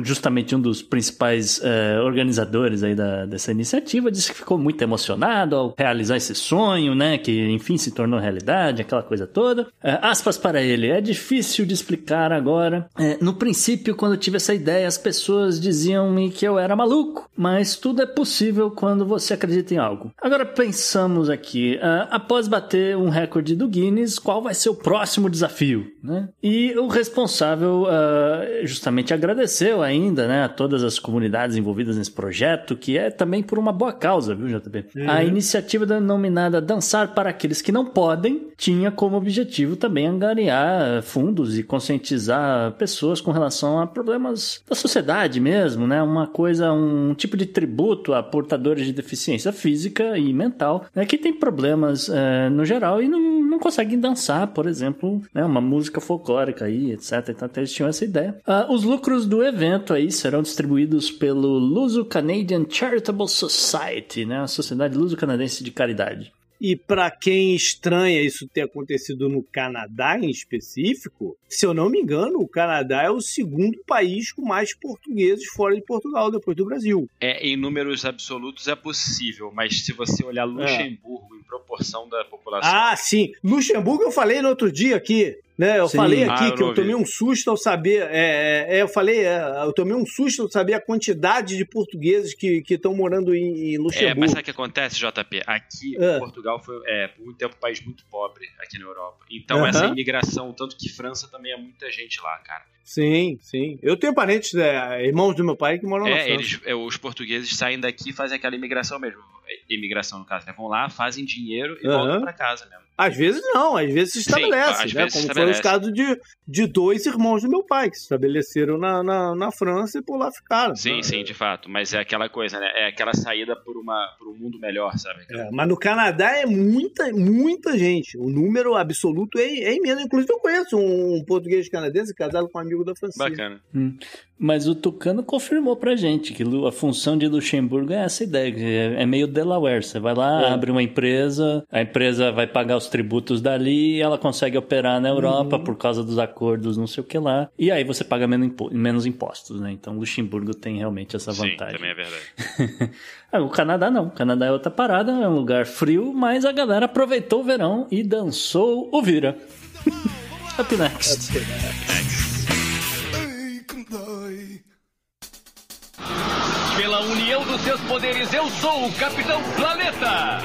justamente um dos principais é, organizadores aí da- dessa iniciativa, disse que ficou muito emocionado ao realizar esse sonho, né, que enfim se tornou realidade, aquela coisa toda. É, aspas para ele, é difícil de explicar agora. É, no princípio, quando eu tive essa ideia, as pessoas diziam-me que eu era maluco, mas tudo é possível quando você acredita em algo. Agora pensamos aqui, ah, após bater um recorde do Guinness, qual vai ser o próximo desafio, né? E o responsável ah, justamente agradeceu ainda, né, a todas as comunidades envolvidas nesse projeto, que é também por uma boa causa, viu, JB? A iniciativa denominada Dançar para Aqueles que Não Podem tinha como objetivo também angariar fundos e conscientizar pessoas com relação a problemas da sociedade mesmo, né? Uma coisa, um tipo de tributo a portadores de deficiência física e mental, né? Que tem problemas eh, no geral e não, não conseguem dançar, por exemplo, né? Uma música folclórica aí, etc. Então eles tinham essa ideia. Ah, os lucros do evento aí serão distribuídos pelo Luso Canadian Charitable Society, né? A Sociedade Luso-Canadense de Caridade. E para quem estranha isso ter acontecido no Canadá em específico, se eu não me engano, o Canadá é o segundo país com mais portugueses fora de Portugal, depois do Brasil. É, em números absolutos é possível, mas se você olhar Luxemburgo em proporção da população. Ah, sim. Luxemburgo eu falei no outro dia aqui. Né, eu Sim. falei Ah, aqui eu que eu tomei um susto ao saber. é, é, eu falei, é, eu tomei um susto ao saber a quantidade de portugueses que estão morando em, em É, Luxemburgo. mas sabe o que acontece, JP? Aqui, Ah. Portugal foi, é, por muito tempo, um país muito pobre aqui na Europa. Então, Aham. essa imigração, tanto que França também é muita gente lá, cara. Sim, sim. Eu tenho parentes, é, irmãos do meu pai que moram na É, França. eles, é, os portugueses saem daqui e fazem aquela imigração mesmo. É, Imigração, no caso, né? Vão lá, fazem dinheiro e Aham. voltam pra casa mesmo. Às vezes não, às vezes se Sim, estabelece, às né? Como se foi o estabelece. caso de, de dois irmãos do meu pai, que se estabeleceram na, na, na França e por lá ficaram. Sim, sim, de fato. Mas é aquela coisa, né? É aquela saída por, uma, por um mundo melhor, sabe? É, mas no Canadá é muita, muita gente. O número absoluto é, é imenso. Inclusive, eu conheço um português canadense casado com um amigo da Francisca. Bacana. Mas o Tucano confirmou pra gente que a função de Luxemburgo é essa ideia, é, é meio Delaware. Você vai lá, É. abre uma empresa, a empresa vai pagar os tributos dali, ela consegue operar na Europa Uhum. por causa dos acordos, não sei o que lá, e aí você paga menos, impo- menos impostos, né? Então Luxemburgo tem realmente essa Sim, vantagem. também é verdade. *laughs* Ah, o Canadá não. O Canadá é outra parada, é um lugar frio, mas a galera aproveitou o verão e dançou o Vira. *laughs* Up next. Pela união dos seus poderes, eu sou o Capitão Planeta!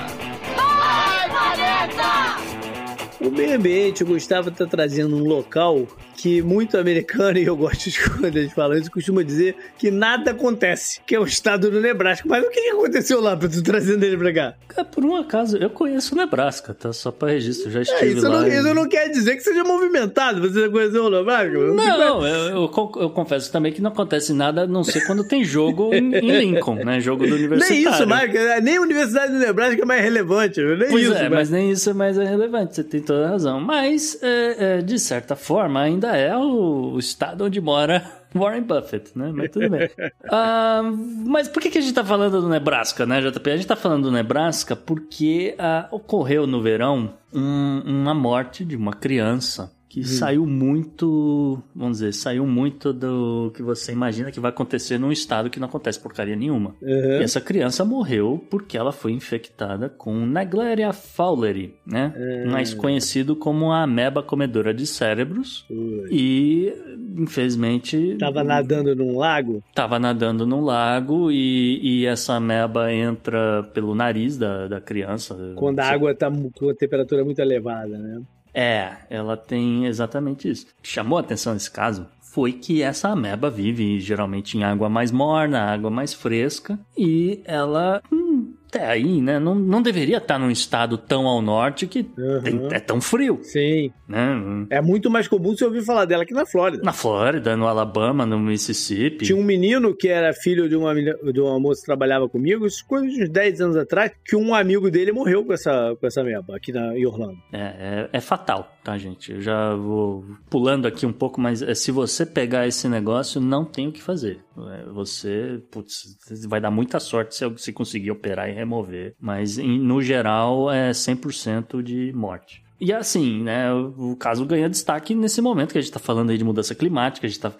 O meio ambiente, o Gustavo está trazendo um local que muito americano, e eu gosto de *laughs* quando eles falam isso, costuma dizer que nada acontece, que é o estado do Nebraska. Mas o que aconteceu lá pra tu trazendo ele pra cá? Cara, por um acaso, eu conheço o Nebraska, tá? Só pra registro, eu já É, estive isso, lá. não, e- isso não quer dizer que seja movimentado, você conheceu o Nebraska? Não, eu, eu con- eu confesso também que não acontece nada a não ser quando tem jogo em, em *laughs* Lincoln, né? Jogo do Nem universitário. isso, Marcos. Nem a Universidade do Nebraska é mais relevante. Nem Pois isso, é, Marcos. mas nem isso é mais relevante, você tem toda a razão. Mas, é, é, de certa forma, ainda é o, estado onde mora *laughs* Warren Buffett, né? Mas tudo bem. *laughs* Ah, mas por que, que a gente tá falando do Nebraska, né, JP? A gente tá falando do Nebraska porque ah, ocorreu no verão um- uma morte de uma criança que saiu muito, vamos dizer, saiu muito do que você imagina que vai acontecer num estado que não acontece porcaria nenhuma. Uhum. E essa criança morreu porque ela foi infectada com Naegleria fowleri, né? Mais conhecido como a ameba comedora de cérebros. E, infelizmente... Tava nadando num lago? Tava nadando num lago e, e essa ameba entra pelo nariz da, da criança. Quando a água tá com a temperatura muito elevada, né? É, ela tem exatamente isso. O que chamou a atenção nesse caso foi que essa ameba vive geralmente em água mais morna, água mais fresca, e ela hum, até aí, né? Não, não deveria estar num estado tão ao norte que Uhum. tem- é tão frio, Sim. né? É muito mais comum você ouvir falar dela aqui na Flórida. Na Flórida, no Alabama, no Mississippi. Tinha um menino que era filho de uma, de uma moça que trabalhava comigo, isso coisa de uns 10 anos atrás, que um amigo dele morreu com essa, com essa meba aqui na, em Orlando. É, é, é fatal, tá, gente? Eu já vou pulando aqui um pouco, mas é, se você pegar esse negócio, não tem o que fazer. É, você, putz, vai dar muita sorte se, se conseguir operar e remover. Mas, em- no geral, é 100% de morte. E assim, né, o caso ganha destaque nesse momento que a gente está falando aí de mudança climática, a gente está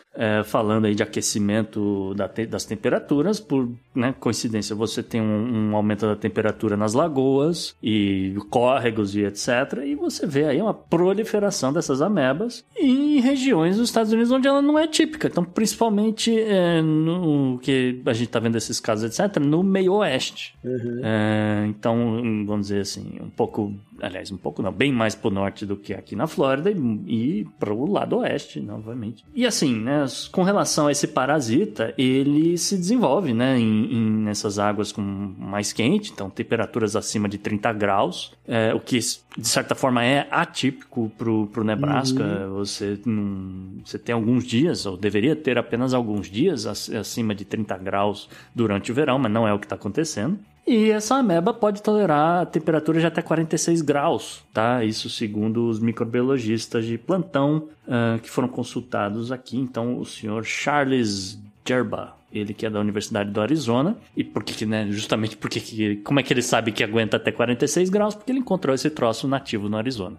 falando aí de aquecimento da te- das temperaturas, por né, coincidência você tem um, um aumento da temperatura nas lagoas e córregos e etc. E você vê aí uma proliferação dessas amebas em regiões dos Estados Unidos onde ela não é típica. Então, principalmente é, no que a gente está vendo esses casos, etc., no meio oeste. É, então, vamos dizer assim, um pouco, aliás, um pouco não, bem mais pro norte do que aqui na Flórida e, e pro lado oeste, novamente. E assim, né, com relação a esse parasita, ele se desenvolve, né, em, em- nessas águas com mais quente, então temperaturas acima de 30 graus, é, o que de certa forma é atípico pro, pro Nebraska. Você, não, você tem alguns dias, ou deveria ter apenas alguns dias ac- acima de 30 graus durante o verão, mas não é o que está acontecendo. E essa ameba pode tolerar temperaturas de até 46 graus, tá? Isso segundo os microbiologistas de plantão ah, que foram consultados aqui. Então, o senhor Charles Gerba, ele que é da Universidade do Arizona. E por que, né? Justamente porque que, como é que ele sabe que aguenta até 46 graus? Porque ele encontrou esse troço nativo no Arizona.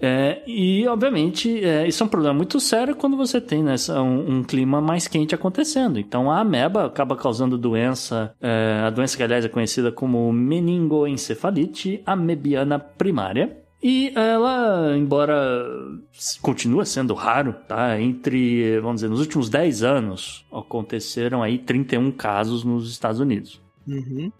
É, e, obviamente, é, isso é um problema muito sério quando você tem né, um, um clima mais quente acontecendo. Então, a ameba acaba causando doença, é, a doença que, aliás, é conhecida como meningoencefalite amebiana primária. E ela, embora continua sendo raro, tá? Entre, vamos dizer, nos últimos 10 anos, aconteceram aí 31 casos nos Estados Unidos Uhum.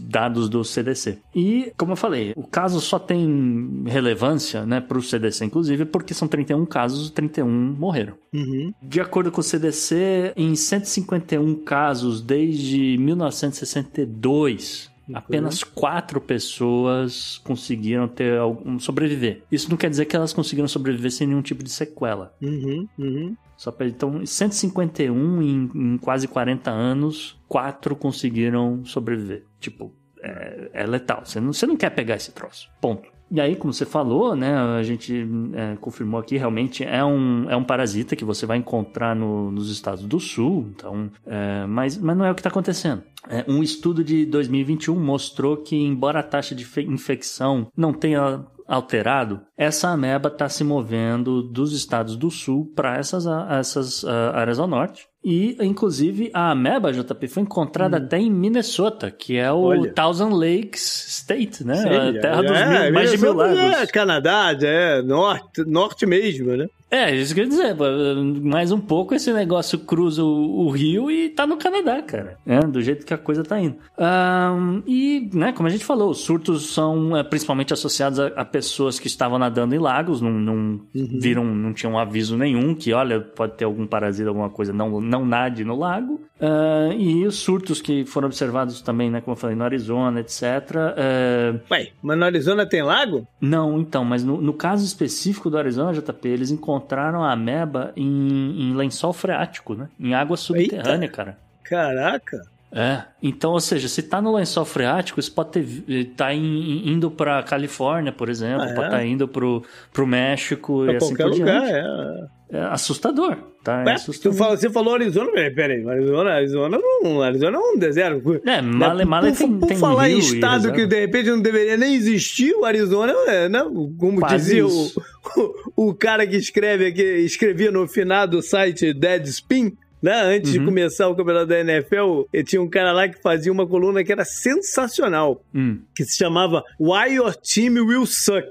dados do CDC. E, como eu falei, o caso só tem relevância, né, para o CDC, inclusive, porque são 31 casos e 31 morreram. Uhum. De acordo com o CDC, em 151 casos desde 1962, apenas quatro pessoas conseguiram ter algum sobreviver. Isso não quer dizer que elas conseguiram sobreviver sem nenhum tipo de sequela. Uhum. Uhum. Só pra, então, 151 em, em quase 40 anos, quatro conseguiram sobreviver. Tipo, é, é letal. Você não, você não quer pegar esse troço. Ponto. E aí, como você falou, né, a gente é, confirmou aqui, realmente é um, é um parasita que você vai encontrar no- nos estados do sul, então, é, mas, mas não é o que está acontecendo. É, um estudo de 2021 mostrou que, embora a taxa de fe- infecção não tenha alterado, essa ameba está se movendo dos estados do sul para essas, essas ah, áreas ao norte. E, inclusive, a ameba, JP, foi encontrada até em Minnesota, que é o Olha. Thousand Lakes State, né? Sim, a terra dos é, mil, mais de mil Minnesota lagos. É Canadá, é norte, norte mesmo, né? É, isso que eu ia dizer. Mais um pouco esse negócio cruza o, o rio e tá no Canadá, cara. É, do jeito que a coisa tá indo. Ahn, e, né, como a gente falou, os surtos são é, principalmente associados a, a pessoas que estavam nadando em lagos, não, não viram, não tinham aviso nenhum que, olha, pode ter algum parasita, alguma coisa, não, não nade no lago. Ah, e os surtos que foram observados também, né, como eu falei, no Arizona, etc. é, Ué, mas no Arizona tem lago? não, então, mas no, no caso específico do Arizona, JP, eles encontraram a ameba em, em lençol freático, né? Em água subterrânea, cara. Caraca. É. Então, ou seja, se tá no lençol freático, isso pode ter, tá in- indo pra Califórnia, por exemplo, Ah, é? pode estar indo pro, pro México Pra e assim por lugar, diante. é. É assustador, tá? É Ué, assustador. fala- você falou Arizona, peraí, peraí, Arizona, Arizona não, Arizona é um deserto. É, Male, Male por, tem, por tem falar em estado que de repente não deveria nem existir, o Arizona é, né? Como Quase dizia o, o, o cara que escreve aqui, escrevia no final do site Deadspin, né? Antes de Uhum. começar o campeonato da NFL, tinha um cara lá que fazia uma coluna que era sensacional, Hum. que se chamava Why Your Team Will Suck.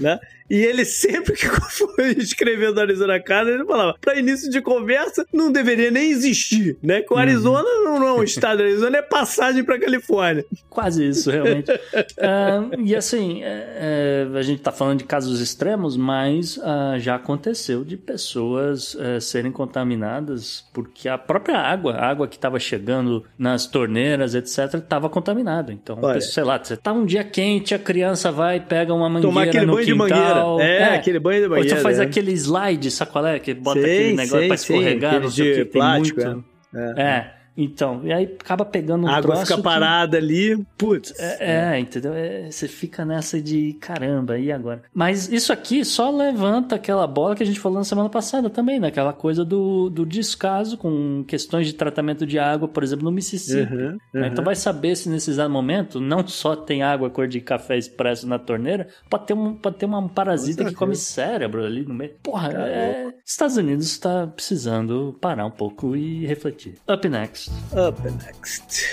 né? *laughs* E ele sempre que *laughs* foi escrevendo Arizona Cardinals, ele falava, para início de conversa, não deveria nem existir, né? Que o Arizona uhum. não é um estado, Arizona é passagem para Califórnia. Quase isso, realmente. *laughs* uh, e assim, é, é, a gente tá falando de casos extremos, mas uh, já aconteceu de pessoas uh, serem contaminadas porque a própria água, a água que estava chegando nas torneiras, etc., estava contaminada. Então, Olha. sei lá, você tá um dia quente, a criança vai, pega uma mangueira Tomar aquele no banho quintal, de mangueira. É, é, aquele banho de mangueira. Ou você faz é. aquele slide, sacolé, que bota sim, aquele negócio sim, pra escorregar, sim, não sei o que, tem plástico, muito... É. é. Então, e aí acaba pegando um A água fica parada que... ali, putz. É, é entendeu? É, você fica nessa de caramba, e agora? Mas isso aqui só levanta aquela bola que a gente falou na semana passada também, né? Aquela coisa do, do descaso com questões de tratamento de água, por exemplo, no Mississippi. Uhum, uhum. Então vai saber se nesse exato momento não só tem água cor de café expresso na torneira, pode ter, um, pode ter uma parasita que come cérebro ali no meio. Porra, é... Estados Unidos está precisando parar um pouco e refletir. Up next. Up next.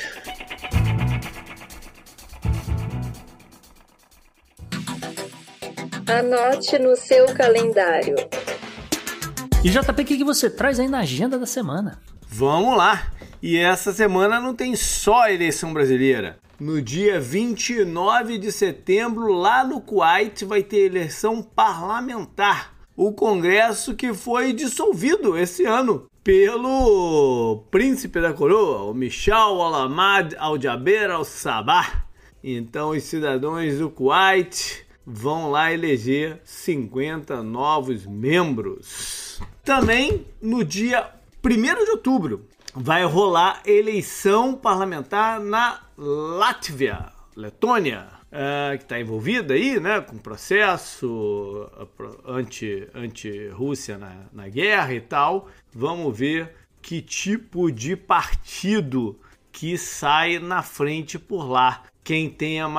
Anote no seu calendário. E JP, o que, que você traz aí na agenda da semana? Vamos lá! E essa semana não tem só eleição brasileira. No dia 29 de setembro, lá no Kuwait, vai ter eleição parlamentar. O Congresso que foi dissolvido esse ano pelo príncipe da coroa, o Michel Alamad Al-Jaber Al-Sabah. Então os cidadãos do Kuwait vão lá eleger 50 novos membros. Também no dia 1 de outubro vai rolar eleição parlamentar na Látvia, Letônia uh, que está envolvida aí, né, com processo anti, anti-Rússia na, na guerra e tal. Vamos ver que tipo de partido que sai na frente por lá. Quem tem o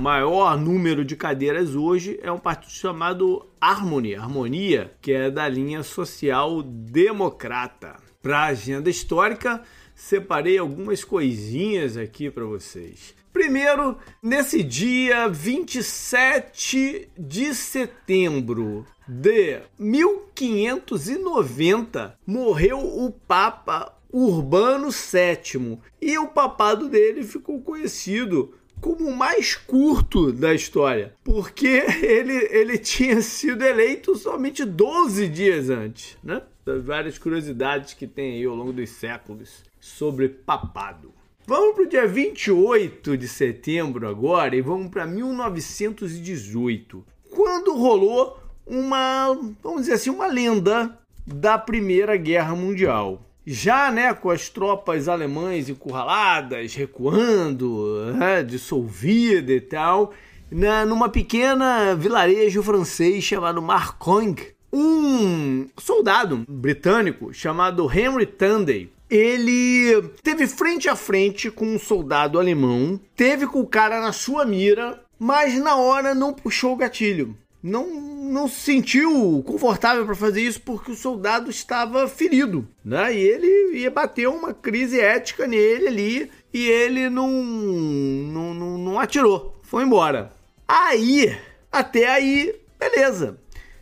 maior número de cadeiras hoje é um partido chamado Harmony, Harmonia, que é da linha social democrata. Para a agenda histórica, separei algumas coisinhas aqui para vocês. Primeiro, nesse dia 27 de setembro de 1590, morreu o Papa Urbano VII e o papado dele ficou conhecido como o mais curto da história, porque *laughs* ele, ele tinha sido eleito somente 12 dias antes, né? Várias curiosidades que tem aí ao longo dos séculos sobre papado. Vamos para o dia 28 de setembro agora e vamos para 1918, quando rolou uma, vamos dizer assim, uma lenda da Primeira Guerra Mundial. Já né, com as tropas alemãs encurraladas, recuando, né, dissolvida e tal, na, numa pequena vilarejo francês chamado Marcoing, um soldado britânico chamado Henry Tunday ele teve frente a frente com um soldado alemão, teve com o cara na sua mira, mas na hora não puxou o gatilho. Não, não se sentiu confortável para fazer isso porque o soldado estava ferido, né? E ele ia bater uma crise ética nele ali e ele não, não, não, não atirou, foi embora. Aí, até aí, beleza.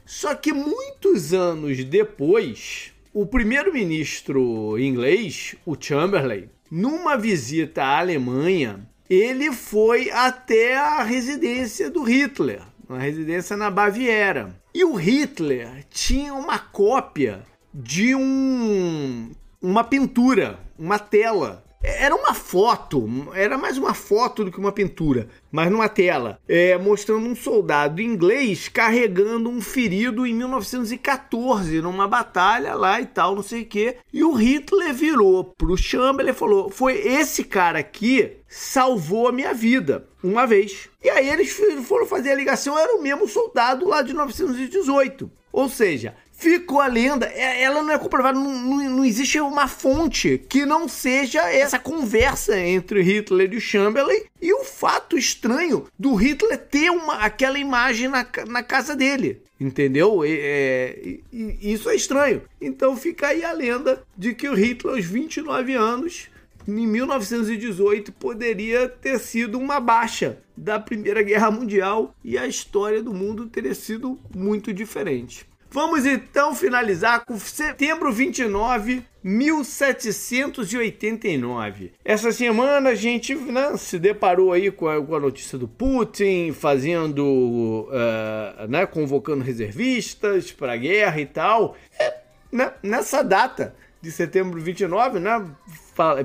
Só que muitos anos depois, o primeiro-ministro inglês, o Chamberlain, numa visita à Alemanha, ele foi até a residência do Hitler, uma residência na Baviera. E o Hitler tinha uma cópia de um uma pintura, uma tela era uma foto, era mais uma foto do que uma pintura, mas numa tela, é, mostrando um soldado inglês carregando um ferido em 1914, numa batalha lá e tal, não sei o que. E o Hitler virou pro Chamberlain e falou: Foi esse cara aqui salvou a minha vida uma vez. E aí eles foram fazer a ligação, era o mesmo soldado lá de 1918. Ou seja, ficou a lenda. É, ela não é comprovada, não, não, existe uma fonte que não seja essa conversa entre Hitler e o Chamberlain e o fato estranho do Hitler ter uma, aquela imagem na, na casa dele. Entendeu? É, é, isso é estranho. Então fica aí a lenda de que o Hitler, aos 29 anos, em 1918 poderia ter sido uma baixa da Primeira Guerra Mundial e a história do mundo teria sido muito diferente. Vamos então finalizar com setembro 29, 1789. Essa semana a gente né, se deparou aí com a, com a, notícia do Putin fazendo, uh, né, convocando reservistas para a guerra e tal. É, né, nessa data de setembro 29, né,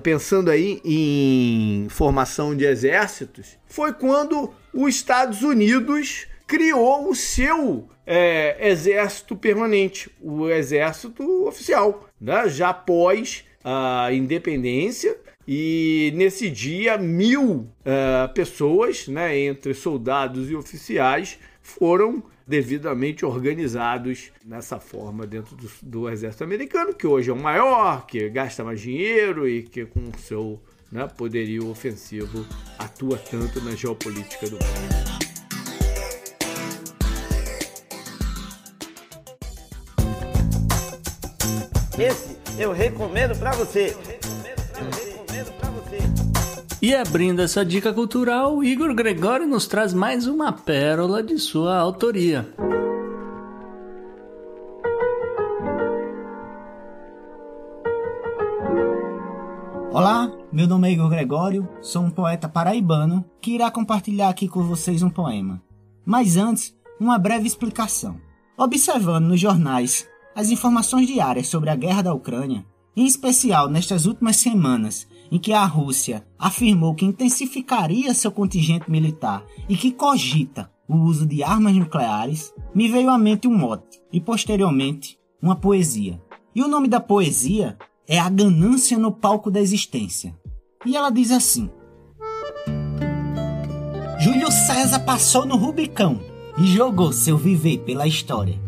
pensando aí em formação de exércitos, foi quando os Estados Unidos criou o seu é, exército permanente, o exército oficial, né? já após a independência. E nesse dia, mil é, pessoas, né, entre soldados e oficiais, foram devidamente organizados nessa forma dentro do, do, exército americano, que hoje é o maior, que gasta mais dinheiro e que com seu né, poderio ofensivo atua tanto na geopolítica do mundo. Esse eu recomendo para você. E abrindo essa dica cultural, Igor Gregório nos traz mais uma pérola de sua autoria. Olá, meu nome é Igor Gregório, sou um poeta paraibano que irá compartilhar aqui com vocês um poema. Mas antes, uma breve explicação. Observando nos jornais as informações diárias sobre a guerra da Ucrânia, em especial nestas últimas semanas em que a Rússia afirmou que intensificaria seu contingente militar e que cogita o uso de armas nucleares, me veio à mente um mote e posteriormente uma poesia. E o nome da poesia é A Ganância no Palco da Existência. E ela diz assim: Júlio César passou no Rubicão e jogou seu viver pela história.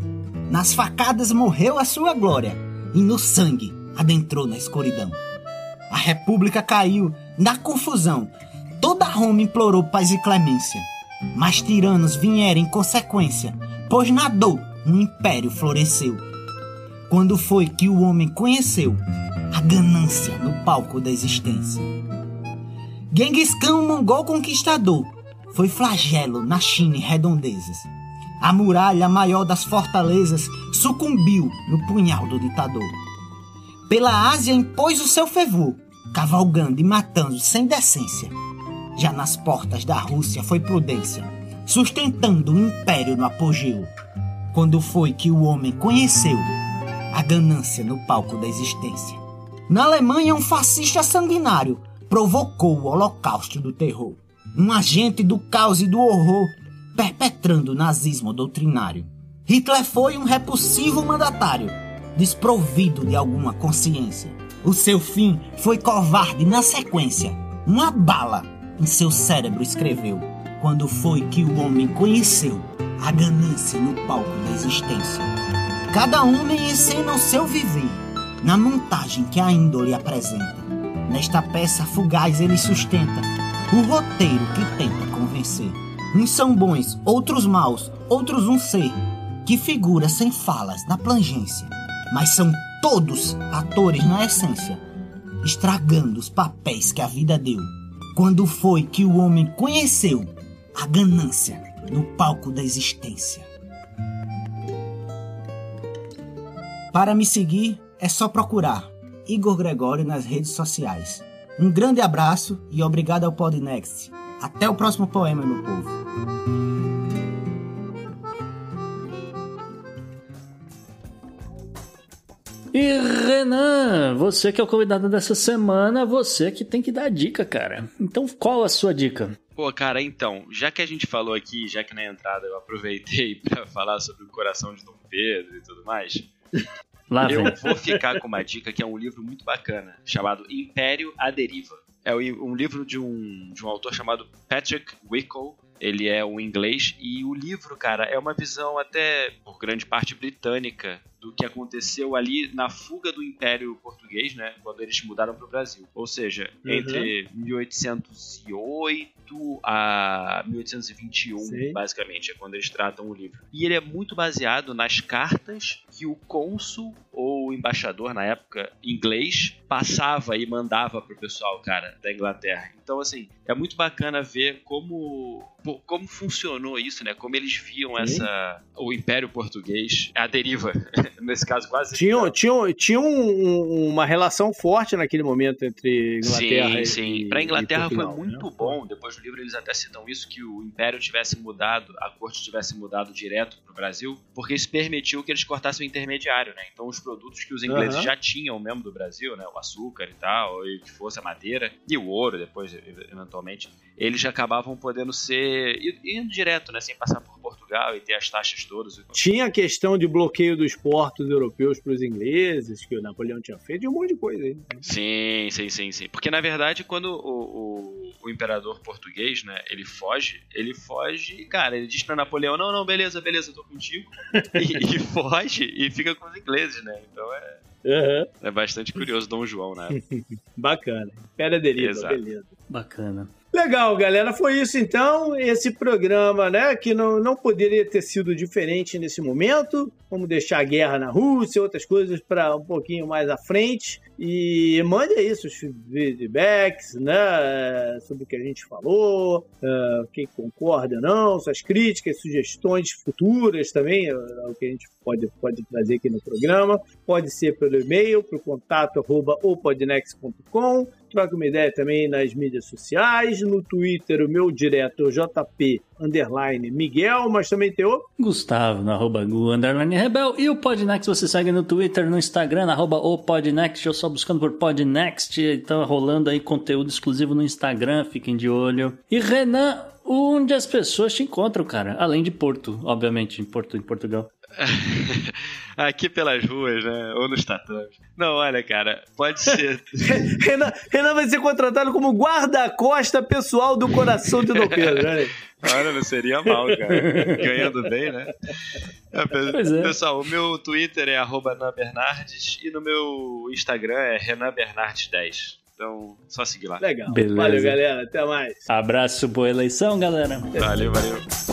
Nas facadas morreu a sua glória, e no sangue adentrou na escuridão. A república caiu na confusão. Toda Roma implorou paz e clemência. Mas tiranos vieram em consequência, pois na dor um império floresceu. Quando foi que o homem conheceu a ganância no palco da existência? Genghis Khan, um mongol conquistador, foi flagelo na China e redondezas. A muralha maior das fortalezas sucumbiu no punhal do ditador. Pela Ásia impôs o seu fervor, cavalgando e matando sem decência. Já nas portas da Rússia foi prudência, sustentando o império no apogeu. Quando foi que o homem conheceu a ganância no palco da existência? Na Alemanha, um fascista sanguinário provocou o holocausto do terror. Um agente do caos e do horror perpetrando o nazismo doutrinário. Hitler foi um repulsivo mandatário, desprovido de alguma consciência. O seu fim foi covarde na sequência. Uma bala em seu cérebro escreveu quando foi que o homem conheceu a ganância no palco da existência. Cada homem encena o seu viver na montagem que a índole apresenta. Nesta peça fugaz ele sustenta o roteiro que tenta convencer. Uns são bons, outros maus, outros um ser, que figura sem falas na plangência, mas são todos atores na essência, estragando os papéis que a vida deu. Quando foi que o homem conheceu a ganância no palco da existência? Para me seguir, é só procurar Igor Gregório nas redes sociais. Um grande abraço e obrigado ao Podnext. Até o próximo poema, meu povo. E Renan, você que é o convidado dessa semana, você que tem que dar a dica, cara. Então, qual a sua dica? Pô, cara, então, já que a gente falou aqui, já que na entrada eu aproveitei *laughs* para falar sobre o coração de Dom Pedro e tudo mais, Lá eu vou ficar com uma dica que é um livro muito bacana, chamado Império à Deriva. É um livro de um, de um autor chamado Patrick Wickle. Ele é um inglês e o livro, cara, é uma visão até por grande parte britânica do que aconteceu ali na fuga do Império Português, né, quando eles mudaram para o Brasil. Ou seja, uhum. entre 1808 a 1821, Sim. basicamente, é quando eles tratam o livro. E ele é muito baseado nas cartas que o cônsul ou o embaixador na época inglês passava e mandava pro pessoal, cara, da Inglaterra. Então, assim, é muito bacana ver como como funcionou isso, né? Como eles viam essa o Império Português, a deriva, *laughs* nesse caso quase. Tinha, tinha, tinha um, uma relação forte naquele momento entre Inglaterra sim, e Sim, Para Inglaterra foi muito né? bom. Depois do livro eles até citam isso que o Império tivesse mudado, a corte tivesse mudado direto pro Brasil, porque isso permitiu que eles cortassem o intermediário, né? Então os produtos que os ingleses uhum. já tinham mesmo do Brasil, né? O açúcar e tal, e que fosse a madeira e o ouro depois eventualmente, eles já acabavam podendo ser indo direto, né, sem passar por Portugal e ter as taxas todas. Tinha a questão de bloqueio dos portos europeus para os ingleses, que o Napoleão tinha feito, e um monte de coisa aí. Sim, sim, sim, sim. Porque na verdade, quando o, o, o imperador português, né, ele foge, ele foge, cara, ele diz para Napoleão: não, não, beleza, beleza, tô contigo, *laughs* e, e foge e fica com os ingleses, né? Então é. Uhum. É bastante curioso Dom João, né? *laughs* Bacana. Pera deriva, Exato. beleza. Bacana. Legal, galera. Foi isso então. Esse programa, né? Que não, não poderia ter sido diferente nesse momento. Vamos deixar a guerra na Rússia, outras coisas para um pouquinho mais à frente. E mande aí seus feedbacks, né? Sobre o que a gente falou, uh, quem concorda não, suas críticas, sugestões futuras também, é o que a gente pode, pode trazer aqui no programa. Pode ser pelo e-mail, para o contato arroba troca uma ideia também nas mídias sociais, no Twitter o meu direto JP underline Miguel, mas também tem o Gustavo no arroba Gu underline Rebel e o Podnext você segue no Twitter, no Instagram, arroba o Podnext, eu só buscando por Podnext, então rolando aí conteúdo exclusivo no Instagram, fiquem de olho. E Renan, onde as pessoas te encontram, cara, além de Porto, obviamente, em Porto, em Portugal. *laughs* Aqui pelas ruas, né? Ou nos tatames. Não, olha, cara, pode ser. *laughs* Renan, Renan vai ser contratado como guarda-costa pessoal do coração de Dom Pedro? Olha, não seria mal, cara. Ganhando bem, né? É, pessoal, o meu Twitter é @nanbernardes e no meu Instagram é renanbernardes10. Então, só seguir lá. Legal. Beleza. Valeu, galera. Até mais. Abraço, boa eleição, galera. Valeu, valeu.